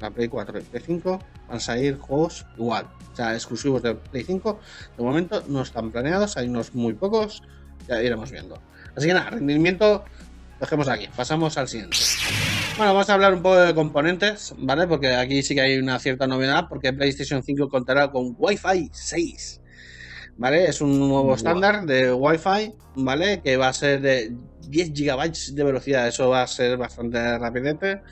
La Play 4 y Play 5 van a salir juegos igual. O sea, exclusivos de Play 5. De momento no están planeados, hay unos muy pocos. Ya iremos viendo. Así que nada, rendimiento dejemos aquí. Pasamos al siguiente. Bueno, vamos a hablar un poco de componentes, ¿vale? Porque aquí sí que hay una cierta novedad, porque PlayStation 5 contará con Wi-Fi 6. ¿Vale? Es un nuevo estándar de Wi-Fi, ¿vale? Que va a ser de 10 GB de velocidad. Eso va a ser bastante rapidete,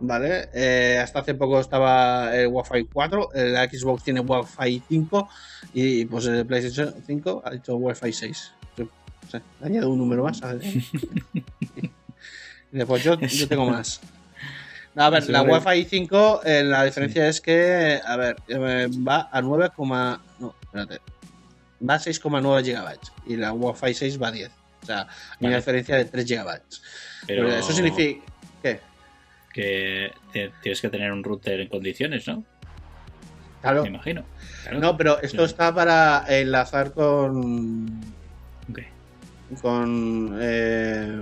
¿vale? Eh, hasta hace poco estaba el Wi-Fi 4, la Xbox tiene Wi-Fi 5 y pues el PlayStation 5 ha dicho Wi-Fi 6. Yo, no sé, le añado un número más. después yo, yo tengo más. A ver, la. Wi-Fi 5, eh, la diferencia es que, a ver, eh, va a 9, coma- no, espérate, va a 6,9 gigabytes y la Wi-Fi 6 va a 10. O sea, hay una Vale. diferencia de 3 gigabytes. Pero Pero eso significa que, que tienes que tener un router en condiciones, ¿no? claro, Me imagino. Claro. no, pero esto está para enlazar con Ok. con eh,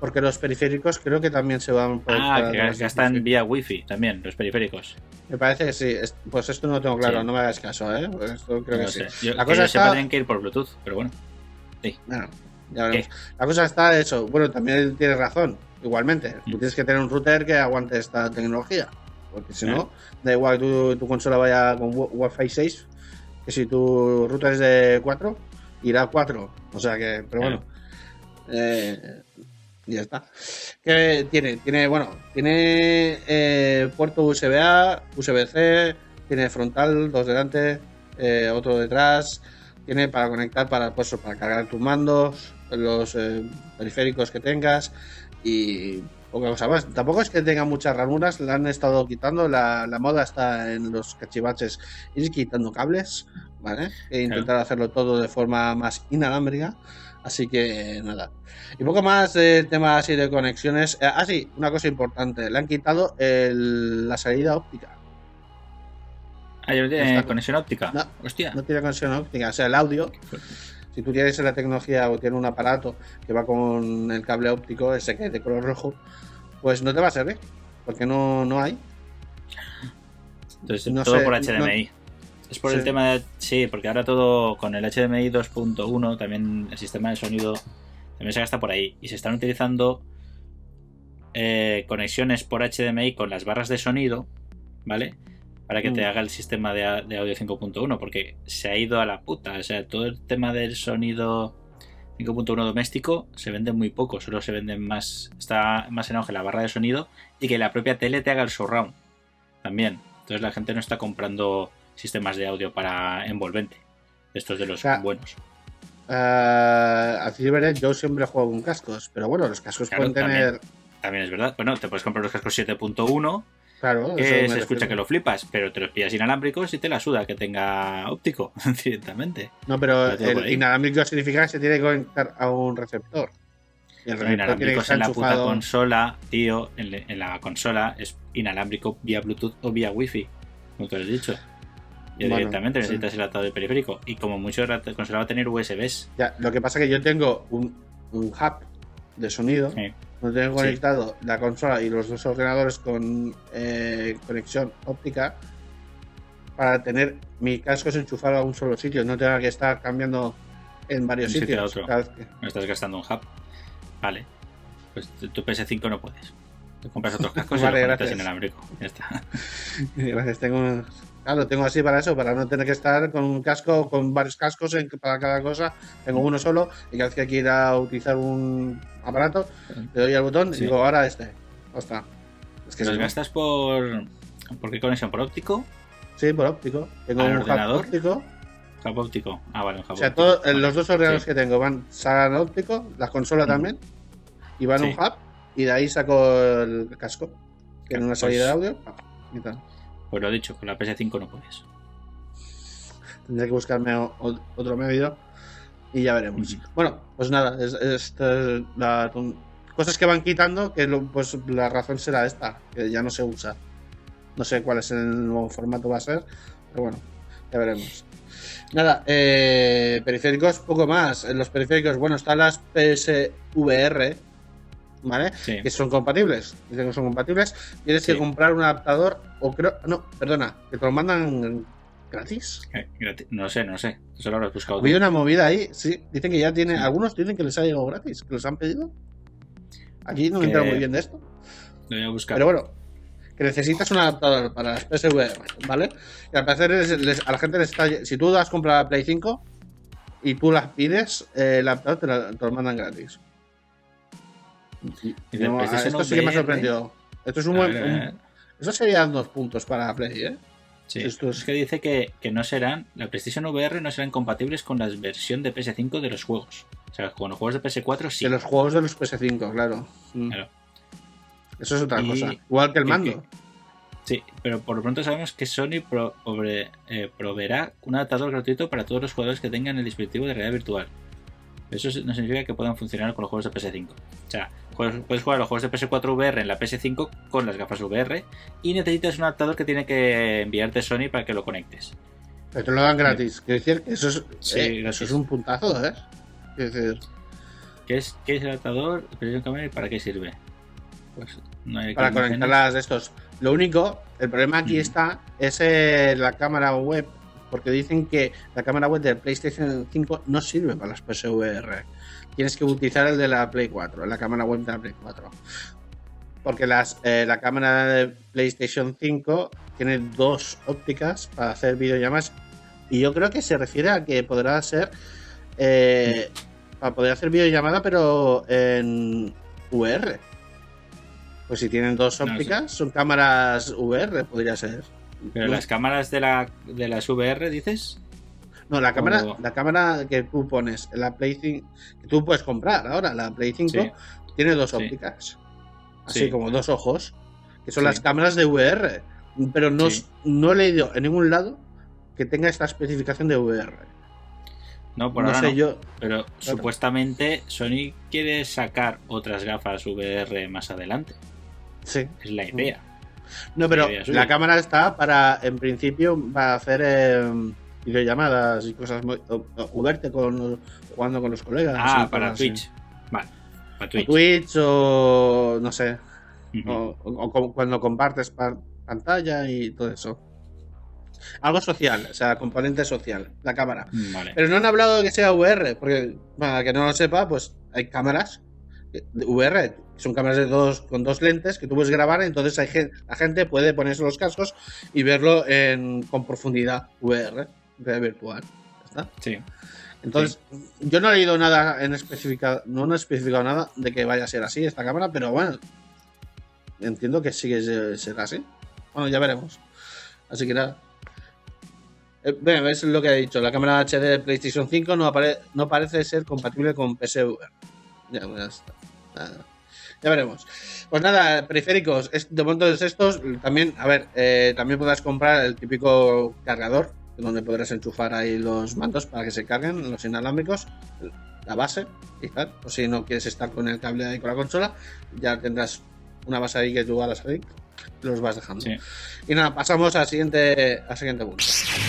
porque los periféricos creo que también se van por Ah, que gastan vía wifi también, los periféricos. Me parece que sí. Es- Pues esto no lo tengo claro, Sí. no me hagas caso, ¿eh? Esto creo No que sé. sí. Yo, La cosa está- tienen que ir por Bluetooth, pero bueno. Bueno, ya veremos. La cosa está eso. Bueno, también tienes razón. Igualmente, tú Mm. tienes que tener un router que aguante esta tecnología. Porque si no, Claro. da igual que tu, tu consola vaya con Wi- Wi-Fi 6, que si tu router es de 4, irá a 4. O sea que, pero bueno. Eh, ya está. ¿Qué tiene? Tiene, bueno, tiene eh, puerto USB-A, USB-C, tiene frontal, dos delante, eh, otro detrás, tiene para conectar para, pues, para cargar tus mandos, los eh, periféricos que tengas y poca cosa más. Tampoco es que tenga muchas ranuras, la han estado quitando, la, la moda está en los cachivaches ir quitando cables, ¿vale? E intentar hacerlo todo de forma más inalámbrica. Así que nada. Y poco más de tema así de conexiones. Eh, ah, sí, una cosa importante. Le han quitado el- la salida óptica. Ah, ¿ya no tiene Está- conexión óptica? No. Hostia. No tiene conexión óptica. O sea, el audio, si tú tienes la tecnología o tienes un aparato que va con el cable óptico, ese que es de color rojo, pues no te va a servir. Porque no, no hay. Entonces, no todo sé, por HDMI. Es por Sí. el tema de. Sí, porque ahora todo con el HDMI 2.1, también el sistema de sonido también se gasta por ahí. Y se están utilizando eh, conexiones por HDMI con las barras de sonido, ¿vale? Para que te Mm. haga el sistema de, de audio 5.1, porque se ha ido a la puta. O sea, todo el tema del sonido 5.1 doméstico se vende muy poco, solo se venden más. Está más en auge la barra de sonido y que la propia tele te haga el surround también. Entonces la gente no está comprando sistemas de audio para envolvente. Estos de los O sea, buenos. Ah, así veré, yo siempre juego con cascos. Pero bueno, los cascos Claro, pueden tener. También es verdad. Bueno, te puedes comprar los cascos 7.1, Claro, que se refiero. escucha que lo flipas, pero te los pillas inalámbricos y te la suda que tenga óptico directamente. No, pero el inalámbrico significa que se tiene que conectar a un receptor. Y el que inalámbricos en la puta consola, tío, en la consola es inalámbrico vía Bluetooth o vía Wi-Fi, como tú has dicho. Bueno, directamente sí. necesitas el atado de periférico. Y como mucho la consola va a tener USBs. Ya, lo que pasa es que yo tengo un, un hub de sonido. Sí. No tengo Sí. conectado la consola y los dos ordenadores con eh, conexión óptica para tener mi casco enchufado a un solo sitio. No tenga que estar cambiando en varios sitio a sitios. otro. cada vez que- No estás gastando un hub. Vale. Pues tu- tu PS5 no puedes. Te compras otros cascos Vale, y lo conectas gracias. inalámbrico. Ya está. Gracias, tengo. Claro, tengo así para eso, para no tener que estar con un casco, con varios cascos en- para cada cosa. Tengo uno solo y cada vez que quiera utilizar un aparato, le doy al botón Sí. y digo, ahora este. Ostras. Es que ¿Los gastas por. ¿Por qué conexión? ¿Por óptico? Sí, por óptico. Tengo ¿Al un ordenador? óptico. ¿Hub óptico? Ah, vale, un hub O sea, todo- eh, Vale. los dos ordenadores Sí. que tengo van salgan óptico, la consola también, y van a un hub, y de ahí saco el casco. tiene una Pues- salida de audio. y tal. Pues lo dicho, con la PS5 no puedes. Tendré que buscarme otro medio y ya veremos. Bueno, pues nada, es, es- es la ton- cosas que van quitando, que lo- pues la razón será esta, que ya no se usa. No sé cuál es el nuevo formato va a ser, pero bueno, ya veremos. Nada, eh, periféricos, poco más. En los periféricos, bueno, están las PSVR, ¿vale? Sí. Que son compatibles. Dicen que son compatibles. Tienes Sí. que comprar un adaptador, o creo. No, perdona, que te lo mandan gratis. Eh, No sé, no sé. Eso lo habrás buscado. Había una movida ahí, sí. Dicen que ya tiene. Sí. Algunos dicen que les ha llegado gratis, que los han pedido. Aquí no me entero muy bien de esto. Lo voy a buscar. Pero bueno, que necesitas un adaptador para las PSVR, ¿vale? Y al parecer les- les- a la gente les está. Si tú has comprado la Play 5 y tú las pides, eh, el adaptador te, la- te lo mandan gratis. No, PlayStation esto sí que me ha sorprendido. Esto es un buen. un- eh, eso serían dos puntos para Play, ¿eh? sí. esto es- Es que dice que, que no serán. La PlayStation VR no serán compatibles con la versión de PS5 de los juegos. O sea, con los juegos de PS4 sí. De los juegos de los PS5, claro. Mm. Claro. Eso es otra Y- cosa. Igual que el mando. Sí, pero por lo pronto sabemos que Sony pro- eh, proveerá un adaptador gratuito para todos los jugadores que tengan el dispositivo de realidad virtual. Eso no significa que puedan funcionar con los juegos de PS5. O sea, puedes jugar los juegos de PS4 VR en la PS5 con las gafas VR y necesitas un adaptador que tiene que enviarte Sony para que lo conectes. Pero te lo dan gratis. Quiero decir que eso es, Sí, eh, gratis. eso es un puntazo, ¿eh? Quiero decir, ¿Qué es, qué es el adaptador? Y para qué sirve? Pues no hay para conectarlas de estos. Lo único, el problema aquí Ujú. está, es eh, la cámara web. Porque dicen que la cámara web del PlayStation 5 no sirve para las PSVR. Tienes que utilizar el de la Play 4, la cámara web de la Play 4. Porque las, eh, la cámara de PlayStation 5 tiene dos ópticas para hacer videollamadas. Y yo creo que se refiere a que podrá ser eh, para poder hacer videollamada, pero en VR. Pues si tienen dos No sé. ópticas, son cámaras VR, podría ser. Pero las cámaras de, la, de las VR, dices. No, la cámara, la cámara que tú pones la Play 5, que tú puedes comprar ahora, la Play 5, Sí. tiene dos ópticas. Así Sí. como dos ojos, que son Sí. las cámaras de VR. Pero no, no he leído en ningún lado que tenga esta especificación de VR. No, por no ahora sé no. yo. Pero supuestamente Sony quiere sacar otras gafas VR más adelante. Sí. Es la idea. No, pero la cámara está para, en principio, para hacer eh, videollamadas y cosas muy. O, o verte con, jugando con los colegas. Ah, para así. Twitch. Vale, para O Twitch. O. no sé. Ujú. O, o- cuando compartes pa- pantalla y todo eso. Algo social, o sea, componente social, la cámara. Vale. Pero no han hablado de que sea VR, porque para que no lo sepa, pues hay cámaras de VR, son cámaras de dos, con dos lentes que tú puedes grabar, entonces hay gen- la gente puede ponerse los cascos y verlo en, con profundidad VR, virtual. Está. Sí. Entonces, yo no he leído nada en especificado, no he especificado nada de que vaya a ser así esta cámara, pero bueno, entiendo que sí que se- será así. Bueno, ya veremos. Así que nada. Eh, bueno, es lo que he dicho. La cámara HD de PlayStation 5 no, apare- no parece ser compatible con PSVR. Ya, ya está. Nada. Ya veremos. Pues nada, periféricos. De momento es estos. También, a ver, eh, también podrás comprar el típico cargador, donde podrás enchufar ahí los mandos para que se carguen, los inalámbricos, la base y tal. O si no quieres estar con el cable ahí con la consola, ya tendrás una base ahí que tú hagas ahí. Los vas dejando. Sí. Y nada, pasamos al siguiente, al siguiente punto.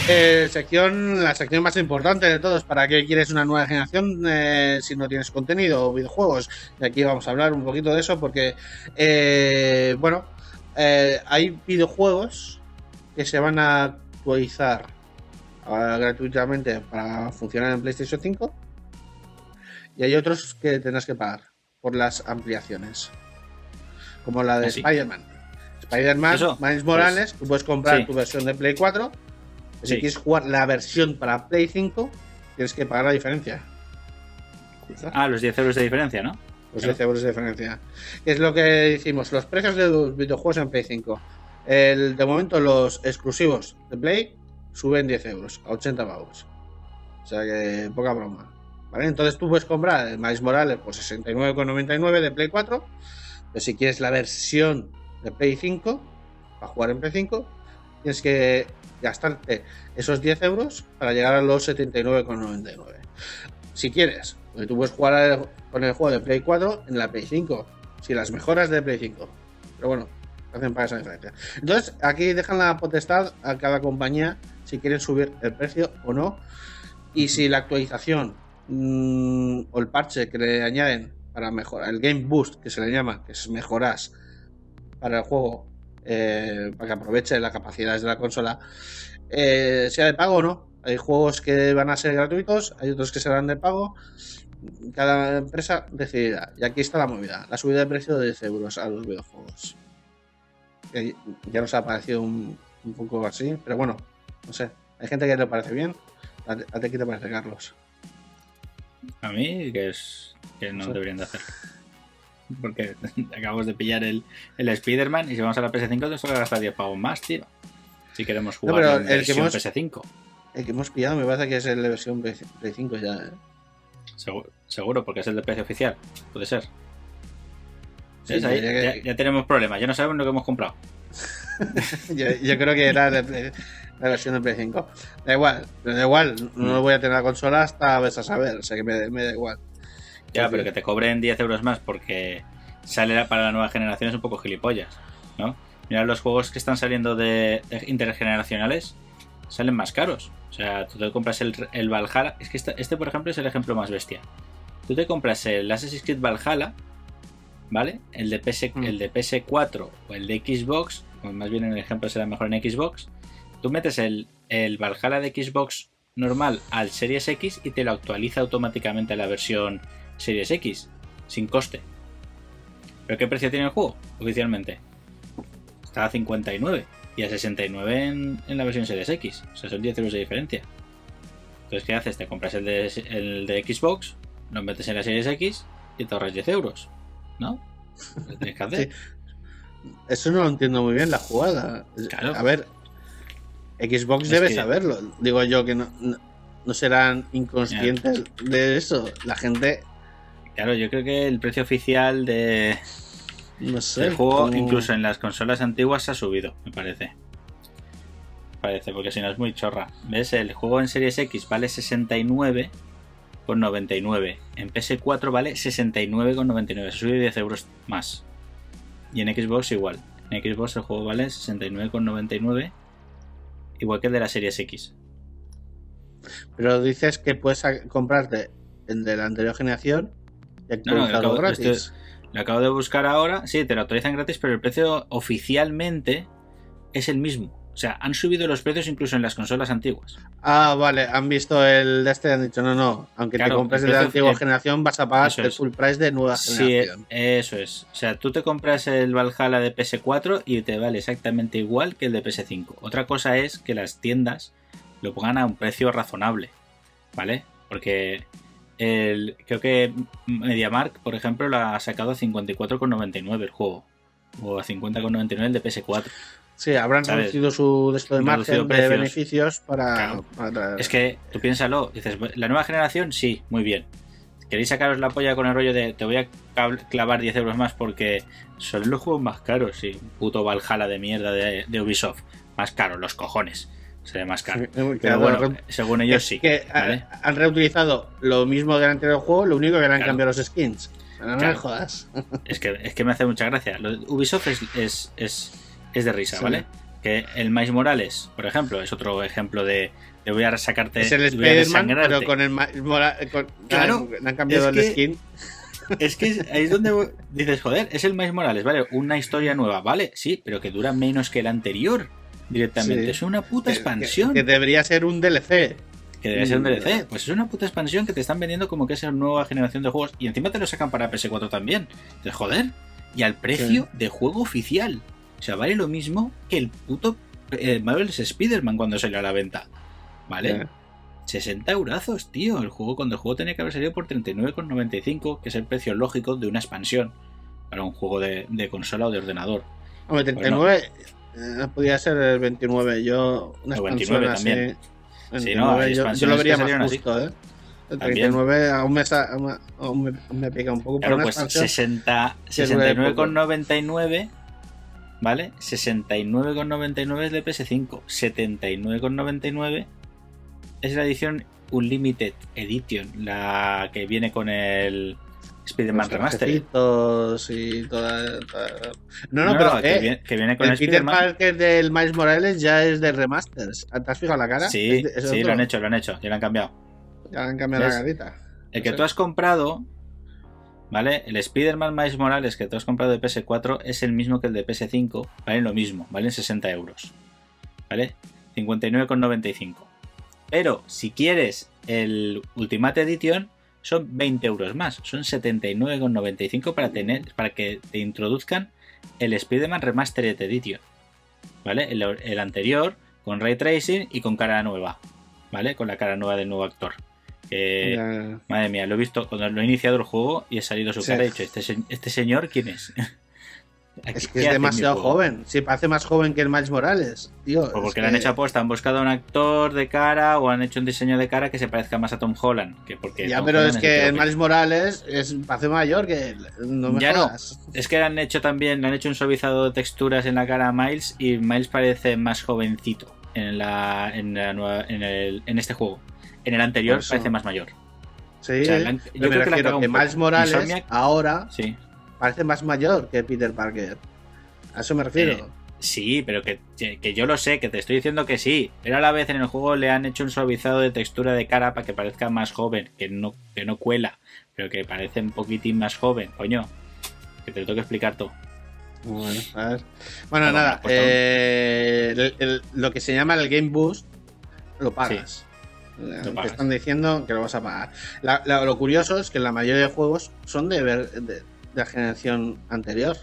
Eh, sección, la sección más importante de todos. ¿Para qué quieres una nueva generación eh, si no tienes contenido o videojuegos? Y aquí vamos a hablar un poquito de eso porque, eh, bueno, eh, hay videojuegos que se van a actualizar gratuitamente para funcionar en PlayStation 5 y hay otros que tendrás que pagar por las ampliaciones. Como la de Ah, sí. Spider-Man. Spider-Man, Miles Morales, tú puedes comprar sí. tu versión de Play 4. Si Sí. quieres jugar la versión para Play 5, tienes que pagar la diferencia. Ah, los 10 euros de diferencia, ¿no? Los Claro. 10 euros de diferencia. Es lo que decimos, los precios de los videojuegos en Play 5. El, de momento los exclusivos de Play suben 10 euros, a 80 pavos. O sea que poca broma. ¿Vale? Entonces tú puedes comprar el Miles Morales por 69,99 de Play 4. Pero si quieres la versión de Play 5, para jugar en Play 5, tienes que gastarte esos 10 euros para llegar a los 79,99. Si quieres, porque tú puedes jugar con el juego de Play 4 en la Play 5, si las mejoras de Play 5. Pero bueno, hacen para esa diferencia. Entonces, aquí dejan la potestad a cada compañía si quieren subir el precio o no. Y si la actualización mm, o el parche que le añaden para mejorar, el Game Boost que se le llama, que es mejoras para el juego, eh, para que aproveche las capacidades de la consola, eh, sea de pago o no. Hay juegos que van a ser gratuitos, hay otros que serán de pago. Cada empresa decidirá. Y aquí está la movida: la subida de precio de 10 euros a los videojuegos. Ya nos ha parecido un poco así, pero bueno, no sé. Hay gente que le parece bien. ¿A ti a ti qué te parece, Carlos? A mí, que es que no deberían de hacer. Porque acabamos de pillar el, el Spider-Man y si vamos a la PS5 tenemos que gastar 10 pavos más, tío. Si queremos jugar pero en el que versión hemos- PS5. El que hemos pillado me parece que es el de versión Play Play 5 ya. ¿eh? Seguro, seguro, porque es el de precio oficial. Puede ser. Ya, que- ya tenemos problemas, ya no sabemos lo que hemos comprado. yo, yo creo que era la versión de Play 5. Da igual, pero da igual. Mm. No voy a tener la consola hasta ves a saber. O sea que me, me da igual. Ya, pero que te cobren 10 euros más porque sale para la nueva generación es un poco gilipollas, ¿no? Mira, los juegos que están saliendo de, de intergeneracionales salen más caros. O sea, tú te compras el, el Valhalla. Es que esta- este, por ejemplo, es el ejemplo más bestia. Tú te compras el Assassin's Creed Valhalla, ¿vale? El de, PS, Mm. el de PS4 o el de Xbox, o más bien el ejemplo será mejor en Xbox. Tú metes el, el Valhalla de Xbox normal al Series X y te lo actualiza automáticamente a la versión Series X, sin coste. ¿Pero qué precio tiene el juego oficialmente? Está a 59 y a 69 en, en la versión Series X. O sea, son 10 euros de diferencia. Entonces, ¿qué haces? Te compras el de, el de Xbox, lo metes en la Series X y te ahorras 10 euros. ¿No? Lo tienes que hacer. Eso no lo entiendo muy bien, la jugada. Claro. A ver, Xbox Es debe que- saberlo. Digo yo que no, no, no serán inconscientes de eso. La gente, Claro, yo creo que el precio oficial de, no sé. el juego, incluso en las consolas antiguas, se ha subido, me parece. Parece, porque si no es muy chorra. ¿Ves? El juego en Series X vale 69 con 99. En PS4 vale 69 con 99. Se sube 10 euros más. Y en Xbox igual. En Xbox el juego vale 69 con 99. Igual que el de la Series X. Pero dices que puedes comprarte el de la anterior generación y No, no, acabo- gratis. esto- Lo acabo de buscar ahora. Sí, te lo actualizan gratis, pero el precio oficialmente es el mismo. O sea, han subido los precios incluso en las consolas antiguas. Ah, vale, han visto el de este y han dicho, no, no, aunque Claro, te compres el de la antigua generación vas a pagar el full price de nueva Sí, generación. eso es. O sea, tú te compras el Valhalla de PS4 y te vale exactamente igual que el de PS5. Otra cosa es que las tiendas lo pongan a un precio razonable, ¿vale? Porque el, creo que MediaMark, por ejemplo, lo ha sacado a 54,99 el juego. O a 50,99 el de PS4. Sí, habrán ¿Sabes? reducido su de esto de margen de beneficios para, Claro. para Es que tú piénsalo, dices, la nueva generación, sí, muy bien. ¿Queréis sacaros la polla con el rollo de te voy a clavar 10 euros más porque son los juegos más caros? Sí, puto Valhalla de mierda de, de Ubisoft. Más caro, los cojones. Se ve más caro. Sí, Pero bueno, según ellos sí. que ¿vale? han reutilizado lo mismo del anterior juego, lo único que le han Claro. cambiado los skins. No me Claro. jodas. Es que, es que me hace mucha gracia. Ubisoft es, es, es, es de risa, Sí. ¿vale? Que el Miles Morales, por ejemplo, es otro ejemplo de voy a sacarte. es el Spider-Man, pero con el Mora- con- Claro, le han cambiado es el que- skin. Es que ahí es donde dices, joder, es el Miles Morales, ¿vale? Una historia nueva, ¿vale? Sí, pero que dura menos que el anterior directamente. Sí. Es una puta expansión. Que, que debería ser un DLC. Que debería ser un Mm. DLC. Pues es una puta expansión que te están vendiendo como que es una nueva generación de juegos. Y encima te lo sacan para PS4 también. Entonces, joder. Y al precio de juego oficial. O sea, vale lo mismo que el puto eh, Marvel's Spider-Man cuando salió a la venta. ¿Vale? Eh, 60 eurazos, tío. El juego cuando el juego tenía que haber salido por 39,95, que es el precio lógico de una expansión para un juego de, de consola o de ordenador. Hombre, 39 eh, podría ser el 29. Yo, una O expansión 29 así. también. 29, Sí, no, yo, yo lo vería más salieron así. justo, ¿eh? El También. 39 aún me, aún me- aún me, pica un poco. Claro, pues expansión 60, que dure poco. 69,99 ¿vale? 69,99 es de PS5, 79,99 es la edición Unlimited Edition, la que viene con el Spider-Man trajecitos y toda, toda- No, no, No, pero que, eh, viene, que viene con el el Peter. Parker del Miles Morales ya es de remasters. ¿Te has fijado la cara? Sí, Es de- es sí, otro. lo han hecho, lo han hecho, ya lo han cambiado. Ya le han cambiado la carita. El que No sé. tú has comprado, ¿vale? El Spider-Man Miles Morales que tú has comprado de PS4 es el mismo que el de PS5, valen lo mismo, valen 60 euros, ¿vale? 59,95. Pero si quieres el Ultimate Edition, son 20 euros más, son 79,95 para tener, para que te introduzcan el Spider-Man Remastered Edition, ¿vale? El, el anterior con ray tracing y con cara nueva, ¿vale? Con la cara nueva del nuevo actor. Madre mía, lo he visto cuando lo he iniciado el juego y he salido su Sí. cara y he dicho, ¿este, este señor quién es? Es ¿qué que es demasiado joven. Sí, parece más joven que el Miles Morales. Tío, Pues es porque que- le han hecho aposta, han buscado a un actor de cara o han hecho un diseño de cara que se parezca más a Tom Holland. Que porque Ya, Tom pero Holland es que el Miles Morales es, parece mayor que él. No me Ya no. Es que le han hecho también, le han hecho un suavizado de texturas en la cara a Miles y Miles parece más jovencito en la, en la nueva, en, el, en este juego. En el anterior parece más mayor. Sí, O sea, yo creo que cagado que. Miles Morales Insomniac- ahora Sí. parece más mayor que Peter Parker. A eso me refiero. Eh, Sí, pero que, que yo lo sé, que te estoy diciendo que sí. Pero a la vez en el juego le han hecho un suavizado de textura de cara para que parezca más joven, que no, que no cuela, pero que parece un poquitín más joven, coño. Que te lo tengo que explicar todo. Bueno, a ver. Bueno, Bueno, nada, pues eh, el- el- lo que se llama el Game Boost lo pagas. Te pagas. están diciendo que lo vas a pagar. La- la- lo curioso es que la mayoría de juegos son de, ver- de, de la generación anterior.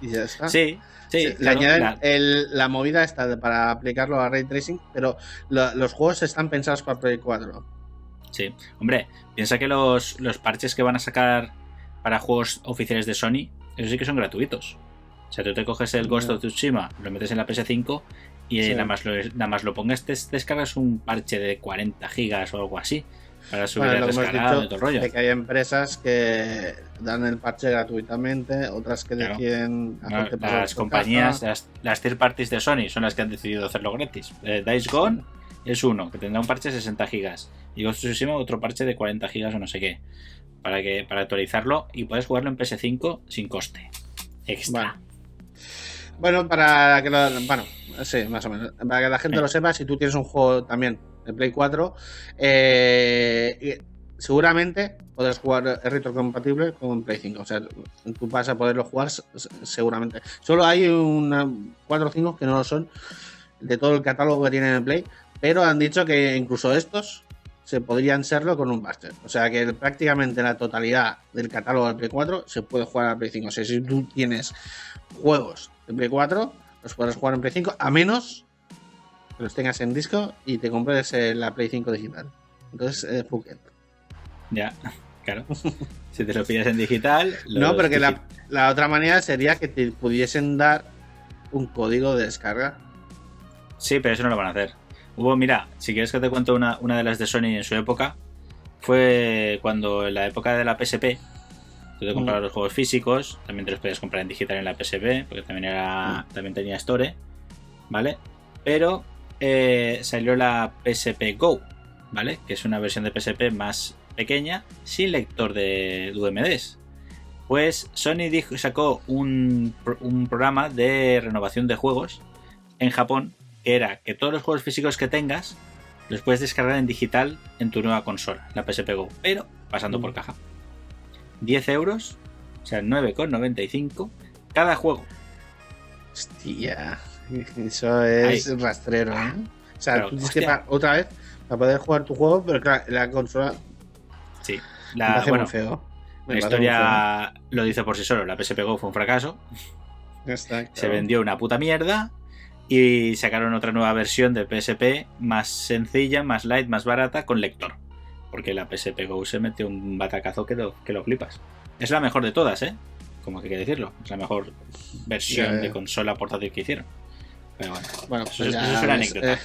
Y ya está. Sí, sí. Le claro, añaden la- el- la movida esta de- para aplicarlo a Ray Tracing, pero lo- los juegos están pensados para Play 4. sí. Hombre, piensa que los, los parches que van a sacar para juegos oficiales de Sony, eso sí que son gratuitos. O sea, tú te coges el Ghost of Tsushima, lo metes en la PS5 y Sí. nada, más lo, nada más lo pongas, te descargas un parche de 40 gigas o algo así. Para subir Bueno, descargado y todo el rollo. de que hay empresas que dan el parche gratuitamente, otras que Claro. deciden No, las compañías, las, las third parties de Sony son las que han decidido hacerlo gratis. Eh, Dice Gone es uno, que tendrá un parche de 60 gigas. Y Ghost Tsushima otro parche de 40 gigas o no sé qué. Para que para actualizarlo y puedes jugarlo en PS5 sin coste. Extra. Bueno. Bueno, para que lo, bueno, sí, más o menos. Para que la gente Sí. lo sepa, si tú tienes un juego también de Play 4, eh, seguramente podrás jugar retrocompatible con Play 5. O sea, tú vas a poderlo jugar seguramente. Solo hay una 4 o 5 que no lo son de todo el catálogo que tienen en Play, pero han dicho que incluso estos se podrían serlo con un Buster. O sea que prácticamente la totalidad del catálogo del Play 4 se puede jugar a Play 5. O sea, si tú tienes juegos de Play 4, los podrás jugar en Play 5, a menos que los tengas en disco y te compres eh, la Play 5 digital. Entonces, eh, it. Ya, claro. si te lo pides en digital. No, pero que la otra manera sería que te pudiesen dar un código de descarga. Sí, pero eso no lo van a hacer. Hubo, mira, si quieres que te cuento una, una de las de Sony en su época, fue cuando en la época de la PSP, tú te comprabas Mm. los juegos físicos, también te los podías comprar en digital en la PSP, porque también era también tenía Store, ¿vale? Pero eh, salió la PSP Go, ¿vale? Que es una versión de PSP más pequeña, sin lector de UMDs. Pues Sony dijo, sacó un, un programa de renovación de juegos en Japón era que todos los juegos físicos que tengas los puedes descargar en digital en tu nueva consola, la PSP Go, pero pasando por caja. 10 euros, o sea, 9,95 cada juego. Hostia, eso es rastrero, ¿eh? O sea, tú tienes que otra vez para poder jugar tu juego, pero claro, la consola Sí, me la, parece bueno, muy feo. Me la historia lo dice por sí solo. La PSP Go fue un fracaso, está, se vendió una puta mierda y sacaron otra nueva versión de PSP más sencilla, más light, más barata con lector. Porque la PSP Go se metió un batacazo que lo, que lo flipas. Es la mejor de todas, ¿eh? Como que hay que decirlo. Es la mejor versión de consola portátil que hicieron. Pero bueno, Bueno, Eso pues es- ya eso es una ves, anécdota. eh,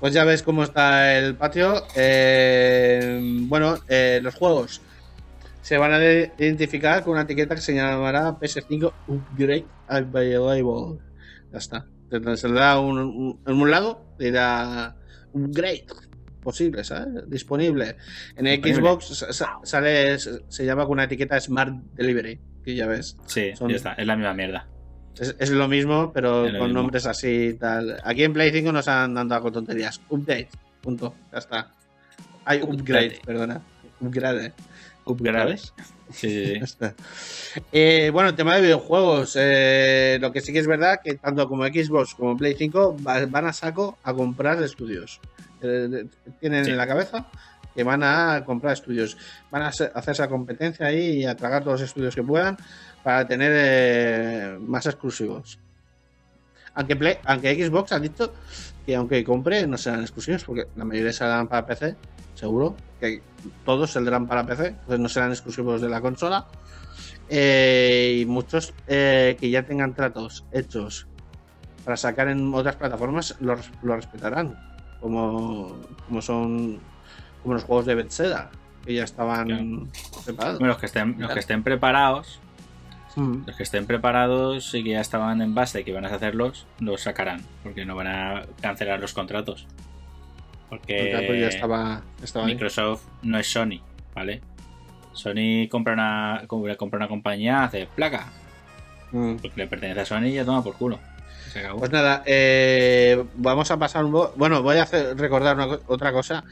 pues ya ves cómo está el patio. Eh, bueno, eh, los juegos. Se van a de- identificar con una etiqueta que se llamará PS5 Upgrade Available. Ya está. Entonces da un, un- en un lado, da Upgrade posible, ¿sabes? Disponible. En Disponible. Xbox sa- sa- sale, se se llama con una etiqueta Smart Delivery, que ya ves. Sí, Son- ya está, es la misma mierda. Es, es lo mismo, pero Es lo con mismo. nombres así y tal. Aquí en Play 5 nos han dado con tonterías. Update. Punto. Ya está. Hay upgrade, Upgrade. perdona. Upgrade. Upgrade. ¿Sabes? Sí. Eh, bueno, el tema de videojuegos. eh, lo que sí que es verdad que tanto como Xbox como Play 5 va- van a saco a comprar estudios. Eh, tienen Sí. en la cabeza que van a comprar estudios. Van a hacer esa competencia ahí y a tragar todos los estudios que puedan para tener eh, más exclusivos. Aunque, Play- aunque Xbox ha dicho que aunque compre no serán exclusivos porque la mayoría saldrán para PC, seguro. Que todos saldrán para PC, entonces no serán exclusivos de la consola. Eh, y muchos eh, que ya tengan tratos hechos para sacar en otras plataformas lo, lo respetarán. Como, como son como los juegos de Bethesda, que ya estaban Claro. preparados. Bueno, los que estén, los que estén preparados, Mm. los que estén preparados y que ya estaban en base y que van a hacerlos, los sacarán, porque no van a cancelar los contratos. Porque ya estaba, estaba ahí. Microsoft no es Sony, ¿vale? Sony compra una, compra compra una compañía, hace placa, Mm. porque le pertenece a Sony y ya toma por culo. Se acabó. Pues nada, eh, vamos a pasar un. Bueno, voy a hacer, recordar una otra cosa.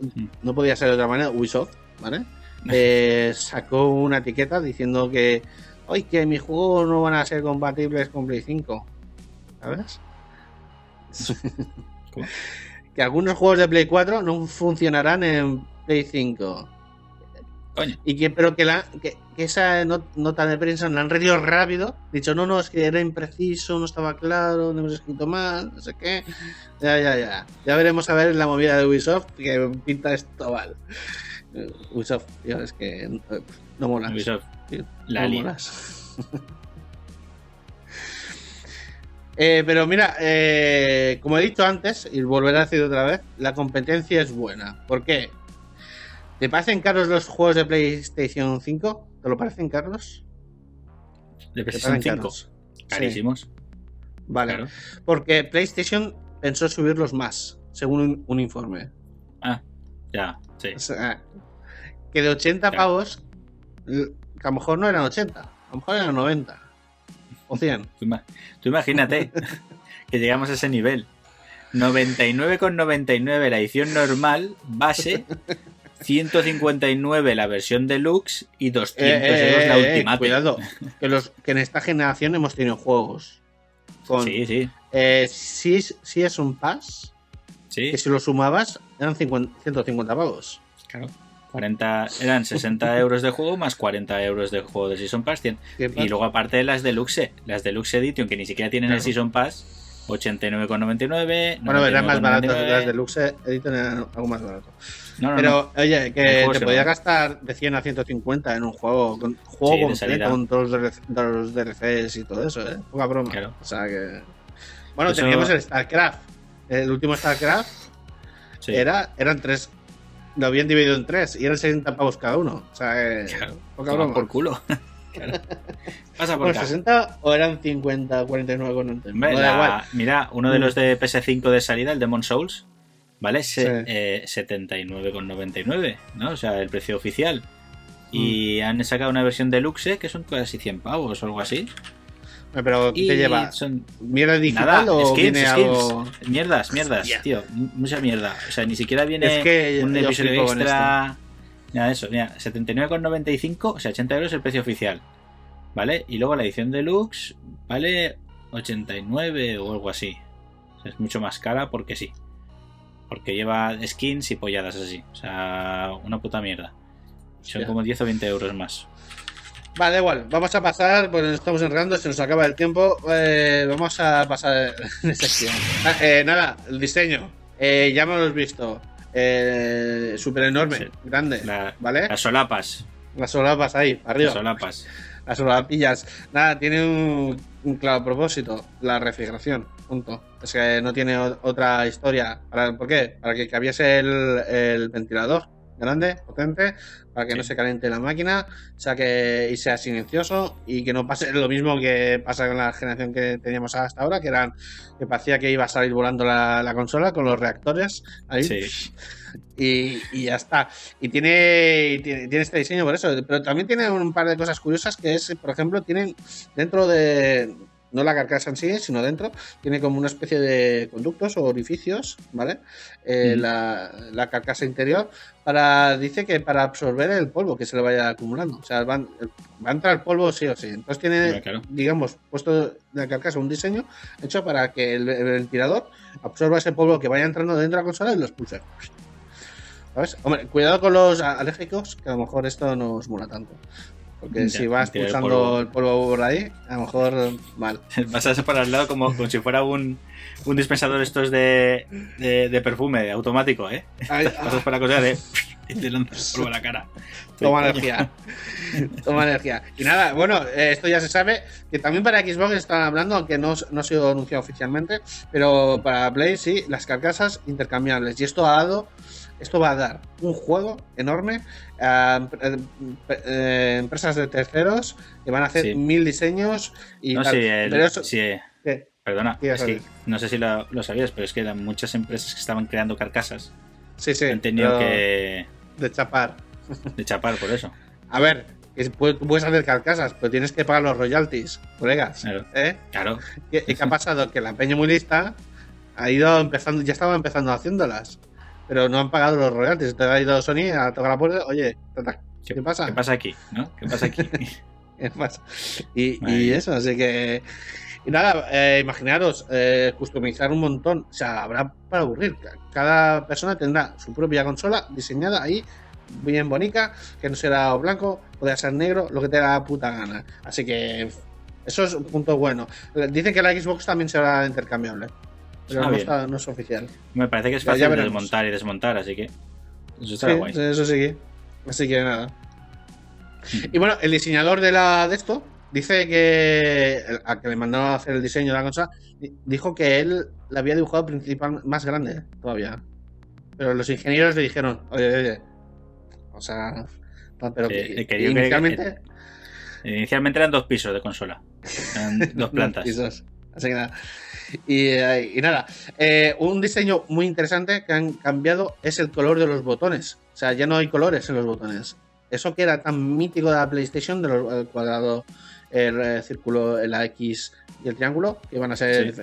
Mm. No podía ser de otra manera. Ubisoft, ¿vale? Eh, sacó una etiqueta diciendo que. Hoy que mis juegos no van a ser compatibles con Play 5. ¿Sabes? ¿Cómo? Que algunos juegos de Play 4 no funcionarán en Play 5. Coño. Y que, pero que, la, que, que esa no- nota de prensa la han reído rápido. Dicho, no, no, es que era impreciso, no estaba claro, no hemos escrito mal, no sé qué. Ya, ya, ya. Ya veremos a ver la movida de Ubisoft que pinta esto mal. Ubisoft, tío, es que eh, no molas. Ubisoft, tío, la no molas. Eh, pero mira, eh, como he dicho antes, y volveré a decir otra vez, la competencia es buena. ¿Por qué? ¿Te parecen caros los juegos de PlayStation 5? ¿Te lo parecen caros? de ¿Te PlayStation parecen 5, caros? carísimos. Sí, vale. Claro. Porque PlayStation pensó subirlos más, según un, un informe. Ah, ya, sí. O sea, que de 80 Claro. pavos, que a lo mejor no eran 80, a lo mejor eran 90 100. Tú, ima- tú imagínate que llegamos a ese nivel. 99,99 la edición normal, base, 159 la versión deluxe y 200 Eh, euros la eh, eh, ultimate. cuidado, que, los, que en esta generación hemos tenido juegos con. Sí, sí, eh, si, es- si es un pass, sí. que si lo sumabas eran 50 150 pavos. Claro. 40, eran 60 euros de juego más 40 euros de juego de Season Pass. cien. ¿Qué Y luego aparte las Deluxe, las Deluxe Edition que ni siquiera tienen el. Season Pass, 89,99. Bueno, eran más baratas, 99,99. las deluxe edition eran algo más barato. No, no, Pero, oye, que te podías gastar de 100 a 150 en un juego, con juego Sí, de completo, salida. con todos los, DLC los DLCs y todo eso, ¿eh? Poca broma. Claro. O sea que. Bueno, Eso- teníamos el StarCraft. El último StarCraft. Sí. era, eran tres. Lo habían dividido en tres y eran 60 pavos cada uno. O sea, que. Claro. Poca broma. por culo. Claro. Pasa por Bueno, acá. 60 o eran 50, 49 con no igual. mira, uno de Mm. los de PS5 de salida, el Demon Souls, ¿vale? Se, Sí. eh, 79,99, ¿no? O sea, el precio oficial. Y han sacado una versión deluxe que son casi 100 pavos o algo así. Pero, ¿qué Y te lleva? son ¿Mierda digital nada, o skins, viene skins. algo.? Mierdas, mierdas, tío. Mucha mierda. O sea, ni siquiera viene Es que un episodio extra. Nada de eso. Mira, 79,95, o sea, 80 euros el precio oficial. ¿Vale? Y luego la edición deluxe vale 89 o algo así. O sea, es mucho más cara porque sí. Porque lleva skins y polladas así. O sea, una puta mierda. Son como 10 o 20 euros más. Vale, igual, vamos a pasar, porque nos estamos enredando, se nos acaba el tiempo. eh, vamos a pasar en sección. Ah, eh, nada, el diseño. Eh, ya hemos visto. Eh, Súper enorme, Sí. grande. La- ¿Vale? Las solapas. Las solapas ahí, arriba. Las solapas. Las solapillas. Nada, tiene un, un claro propósito, la refrigeración. Punto. Es que no tiene otra historia. ¿Para, ¿Por qué? Para que cabiese el, el ventilador grande, potente, para que no se caliente la máquina, saque y sea silencioso y que no pase lo mismo que pasa con la generación que teníamos hasta ahora, que eran que parecía que iba a salir volando la, la consola con los reactores ahí. Sí. Y, y ya está. Y tiene, y tiene, tiene este diseño por eso. Pero también tiene un par de cosas curiosas que es, por ejemplo, tienen dentro de. No la carcasa en sí, sino dentro, tiene como una especie de conductos o orificios, ¿vale? Eh, la, la carcasa interior, para dice que para absorber el polvo que se le vaya acumulando. O sea, van- va a entrar polvo sí o sí. Entonces tiene, claro. digamos, puesto la carcasa un diseño hecho para que el, el ventilador absorba ese polvo que vaya entrando dentro de la consola y lo expulse. ¿Sabes? Hombre, cuidado con los alérgicos, que a lo mejor esto no os mola tanto. Porque Ya, si va tirar el polvo. por ahí, a lo mejor mal. Vas a separar al lado como, como si fuera un, un dispensador estos de, de, de perfume automático, ¿eh? Ay, Pasas por la cosa de... Y te lanzas polvo a la cara. Toma energía. Toma energía. Y nada, bueno, eh, esto ya se sabe que también para Xbox están hablando, aunque no, no ha sido anunciado oficialmente, pero para Play sí, las carcasas intercambiables. Y esto ha dado, esto va a dar un juego enorme a eh, empresas de terceros que van a hacer Sí. mil diseños y No, tal. sí, el- Pero eso, sí, ¿qué? perdona, no sé si lo, lo sabías, pero es que eran muchas empresas que estaban creando carcasas. Sí, sí. han tenido que De chapar. de chapar por eso. A ver, puedes hacer carcasas, pero tienes que pagar los royalties, colegas. Claro. ¿Eh? Claro, ¿Qué, qué ha pasado? Que la peña muy lista ha ido empezando, ya estaba empezando haciéndolas, pero no han pagado los royalties. Entonces ha ido Sony a tocar la puerta, oye, ¿qué, pasa? ¿Qué pasa aquí? ¿No? ¿Qué pasa aquí? ¿Qué pasa? Y, eso, así que... Y nada, eh, imaginaros, eh, customizar un montón, o sea, habrá para aburrir. Cada persona tendrá su propia consola diseñada ahí, bien bonita, que no será blanco, podrá ser negro, lo que te da puta gana. Así que eso es un punto bueno. Dicen que la Xbox también será intercambiable, pero Ah, no, está- es oficial. Me parece que es fácil de desmontar y desmontar, así que eso Sí, estará guay. eso sí. Así que nada. Y bueno, el diseñador de la de esto dice que a que le mandaron a hacer el diseño de la di- dijo que él la había dibujado principal más grande todavía. Pero los ingenieros le dijeron, oye, oye, o sea, pero Eh, que- eh, que inicialmente Inicialmente eran dos pisos de consola. Eran dos plantas. pisos. Así que nada. Y, eh, y nada, eh, un diseño muy interesante que han cambiado es el color de los botones. O sea, ya no hay colores en los botones. Eso que era tan mítico de la PlayStation, de los- el cuadrado, el eh, círculo, la X y el triángulo, que iban a ser Sí.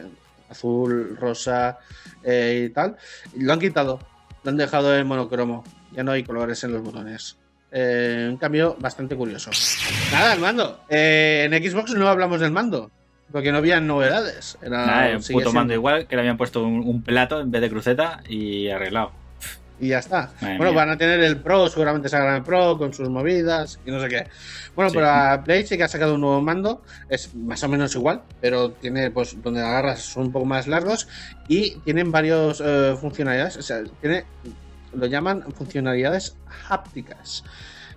azul, rosa eh, y tal, lo han quitado. Lo han dejado en monocromo. Ya no hay colores en los botones. Eh, un cambio bastante curioso. Nada, el mando. Eh, en Xbox no hablamos del mando. Porque no había novedades. Era, Nada, un puto mando igual, que le habían puesto un, un plato en vez de cruceta y arreglado. Y ya está. Madre bueno, mía. van a tener el Pro, seguramente sacarán el Pro con sus movidas y no sé qué. Bueno, Sí. pero la Play sí que ha sacado un nuevo mando. Es más o menos igual, pero tiene, pues, donde agarras son un poco más largos y tienen varias funcionalidades. O sea, tiene, lo llaman funcionalidades hápticas.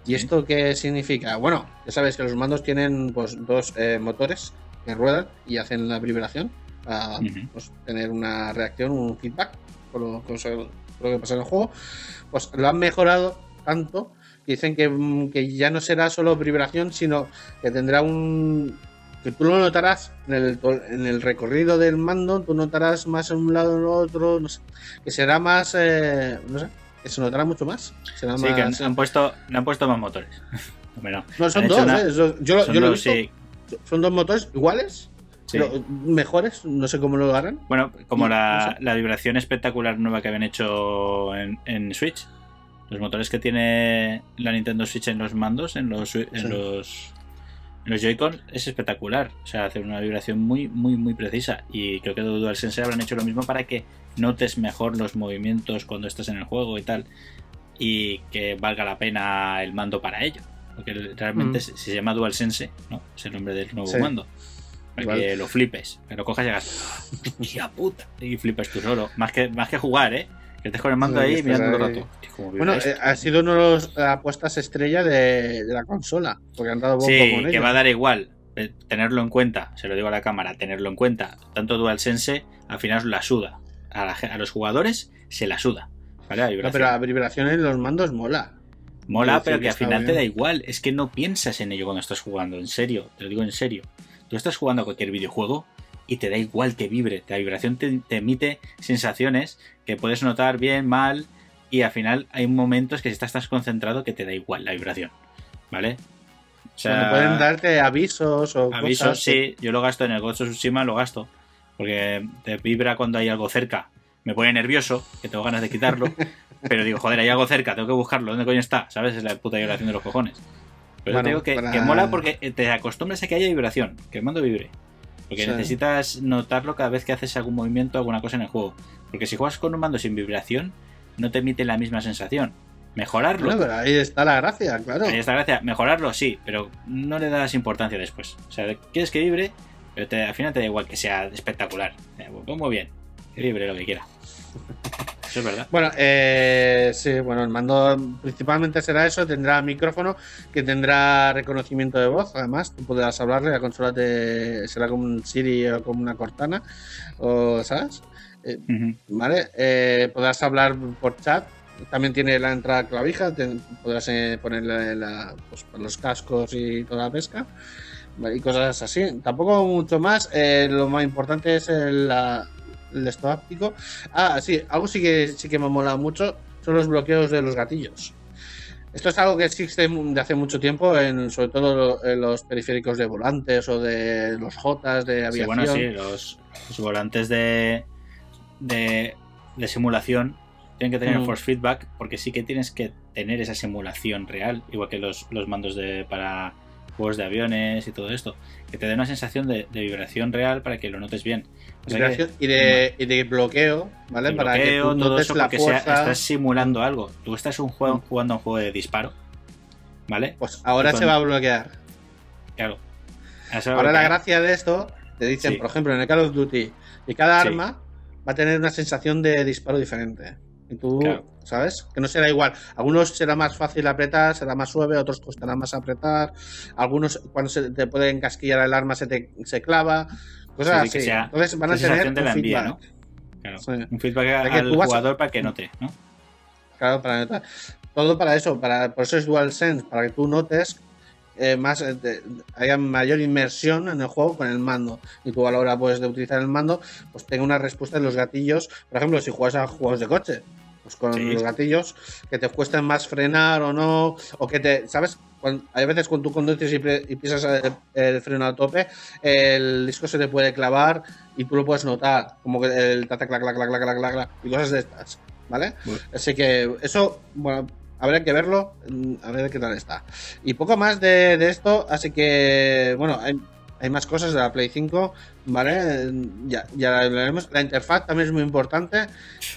¿Y esto qué significa? Bueno, ya sabes que los mandos tienen pues dos eh, motores que ruedan y hacen la vibración para Ujú. pues, tener una reacción, un feedback con lo, con lo que pasa en el juego. Pues lo han mejorado tanto que dicen que, mm, que ya no será solo vibración, sino que tendrá un. que tú lo notarás en el, en el recorrido del mando, tú notarás más en un lado o en otro, no sé, que será más. eh, no sé, que se notará mucho más. Será Sí, que han, más. han puesto, han puesto más motores. Hombre, no. son dos, una- ¿eh? Yo, lo- Son yo lo he visto. sí. Son dos motores iguales, Sí. pero mejores, no sé cómo lo harán. Bueno, como la, no sé. la vibración espectacular nueva que habían hecho en, en Switch. Los motores que tiene la Nintendo Switch en los mandos, en los, en Sí. los, en los Joy-Con, es espectacular. O sea, hace una vibración muy, muy, muy precisa. Y creo que DualSense habrán hecho lo mismo para que notes mejor los movimientos cuando estás en el juego y tal. Y que valga la pena el mando para ello. Porque realmente Mm. se, se llama DualSense, ¿no? Es el nombre del nuevo Sí. mando. Para Igual. que lo flipes, que lo cojas y hagas ¡Hostia puta! Y flipes tú solo. Más que, más que jugar, ¿eh? Que estés con el mando ahí mirando todo el rato. Bueno, eh, ha sido una de las apuestas estrella de, de la consola, porque han dado bombo Sí, con que ello. va a dar igual. eh, Tenerlo en cuenta, se lo digo a la cámara, tenerlo en cuenta. Tanto DualSense al final la suda. A, la ge- a los jugadores se la suda. ¿Vale? No, pero la vibración en los mandos mola. Mola, pero que al final te da igual. Es que no piensas en ello cuando estás jugando, en serio, te lo digo en serio. Tú estás jugando a cualquier videojuego y te da igual que vibre. La vibración te, te emite sensaciones que puedes notar bien, mal, y al final hay momentos que si estás tan concentrado que te da igual la vibración. ¿Vale? O Cuando pueden darte avisos o Avisos, cosas. sí, yo lo gasto en el Ghost of Tsushima, lo gasto. Porque te vibra cuando hay algo cerca. Me pone nervioso, que tengo ganas de quitarlo. pero digo, joder, hay algo cerca, tengo que buscarlo. ¿Dónde coño está? ¿Sabes? Es la puta vibración de los cojones. Pero Bueno, te digo que, para- que mola porque te acostumbras a que haya vibración, que el mando vibre. Porque Sí. necesitas notarlo cada vez que haces algún movimiento, alguna cosa en el juego. Porque si juegas con un mando sin vibración, no te emite la misma sensación. Mejorarlo. Bueno, pero ahí está la gracia, claro. Ahí está la gracia. Mejorarlo, sí, pero no le das importancia después. O sea, quieres que vibre, pero te- al final te da igual que sea espectacular. Eh, pues muy bien, que vibre lo que quiera. Verdad. Bueno, eh, sí, bueno, el mando principalmente será eso, tendrá micrófono, que tendrá reconocimiento de voz, además, tú podrás hablarle, la consola te será como un Siri o como una Cortana, o ¿sabes? Eh. ¿Vale? Eh, podrás hablar por chat, también tiene la entrada clavija, te- podrás eh, ponerle la- pues, los cascos y toda la pesca. Y cosas así. Tampoco mucho más. eh, lo más importante es el, la- el esto. Ah, sí, algo sí que sí que me mola mucho son los bloqueos de los gatillos. Esto es algo que existe de hace mucho tiempo, en, sobre todo en los periféricos de volantes o de los Jotas de Sí, aviación. bueno, sí, los, los volantes de, de, de simulación tienen que tener Mm. force feedback porque sí que tienes que tener esa simulación real, igual que los, los mandos de, para juegos de aviones y todo esto, que te dé una sensación de, de vibración real para que lo notes bien. O sea que- Vibración y, de, y de bloqueo, ¿vale? Para que tú todo notes eso, la porque sea- fuerza. estás simulando algo. Tú estás un juego, Mm. jugando a un juego de disparo, ¿vale? Pues ahora se va a bloquear. Claro. Ahora la gracia de esto, te dicen, Sí. por ejemplo, en el Call of Duty, que cada Sí. arma va a tener una sensación de disparo diferente. Y tú, Claro. ¿Sabes? Que no será igual. Algunos será más fácil apretar, será más suave, otros costará más apretar. Algunos, cuando se te puede encasquillar el arma, se te se clava. Cosas Sí, así. sea Entonces van a tener te un envía, feedback. ¿no? Claro. Sí. Un feedback al vas jugador para que note, ¿no? Claro, para notar. Todo para eso, para, por eso es DualSense, para que tú notes eh, más, eh, de- haya mayor inmersión en el juego con el mando. Y tú a la hora pues, de utilizar el mando, pues tenga una respuesta en los gatillos. Por ejemplo, si juegas a juegos de coche, pues con Sí. los gatillos que te cuesten más frenar o no, o que te, ¿sabes? Cuando- hay veces cuando tú conduces y, y pisas el, el freno al tope, el disco se te puede clavar y tú lo puedes notar, como que el tata clac clac clac clac clac clac, y cosas de estas, ¿vale? Bueno. Así que eso, bueno, habrá que verlo, mm, a ver qué tal está. Y poco más de, de esto, así que, bueno, hay, hay más cosas de la Play 5, ¿vale? Ya, ya hablaremos. La interfaz también es muy importante,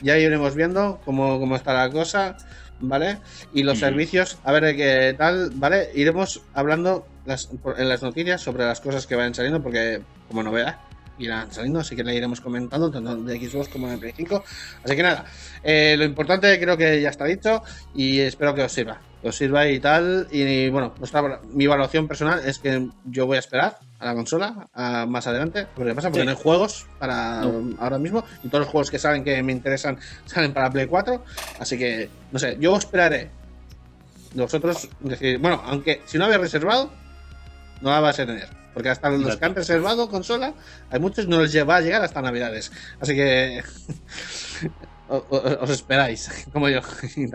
ya iremos viendo cómo, cómo está la cosa, ¿vale? Y los servicios, a ver qué tal, ¿vale? Iremos hablando las- en las noticias sobre las cosas que vayan saliendo, porque como novedad irán saliendo, así que la iremos comentando tanto de Xbox como de Play 5. Así que nada, eh, lo importante creo que ya está dicho y espero que os sirva. Que os sirva y tal. Y bueno, nuestra- mi evaluación personal es que yo voy a esperar a la consola a más adelante. Porque pasa porque Sí. no hay juegos para No. ahora mismo. Y todos los juegos que salen que me interesan salen para Play 4. Así que, no sé, yo esperaré. Vosotros decir, bueno, aunque si no habéis reservado, no la vas a tener. Porque hasta los Exacto. que han reservado consola, hay muchos no les lleva a llegar hasta Navidades. Así que os esperáis, como yo,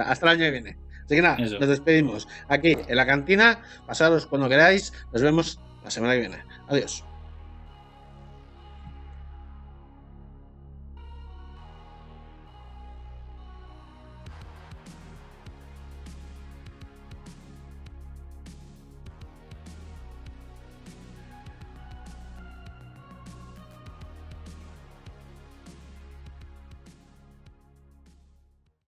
hasta el año que viene. Así que nada, Eso. nos despedimos aquí en la cantina. Pasaros cuando queráis. Nos vemos la semana que viene. Adiós.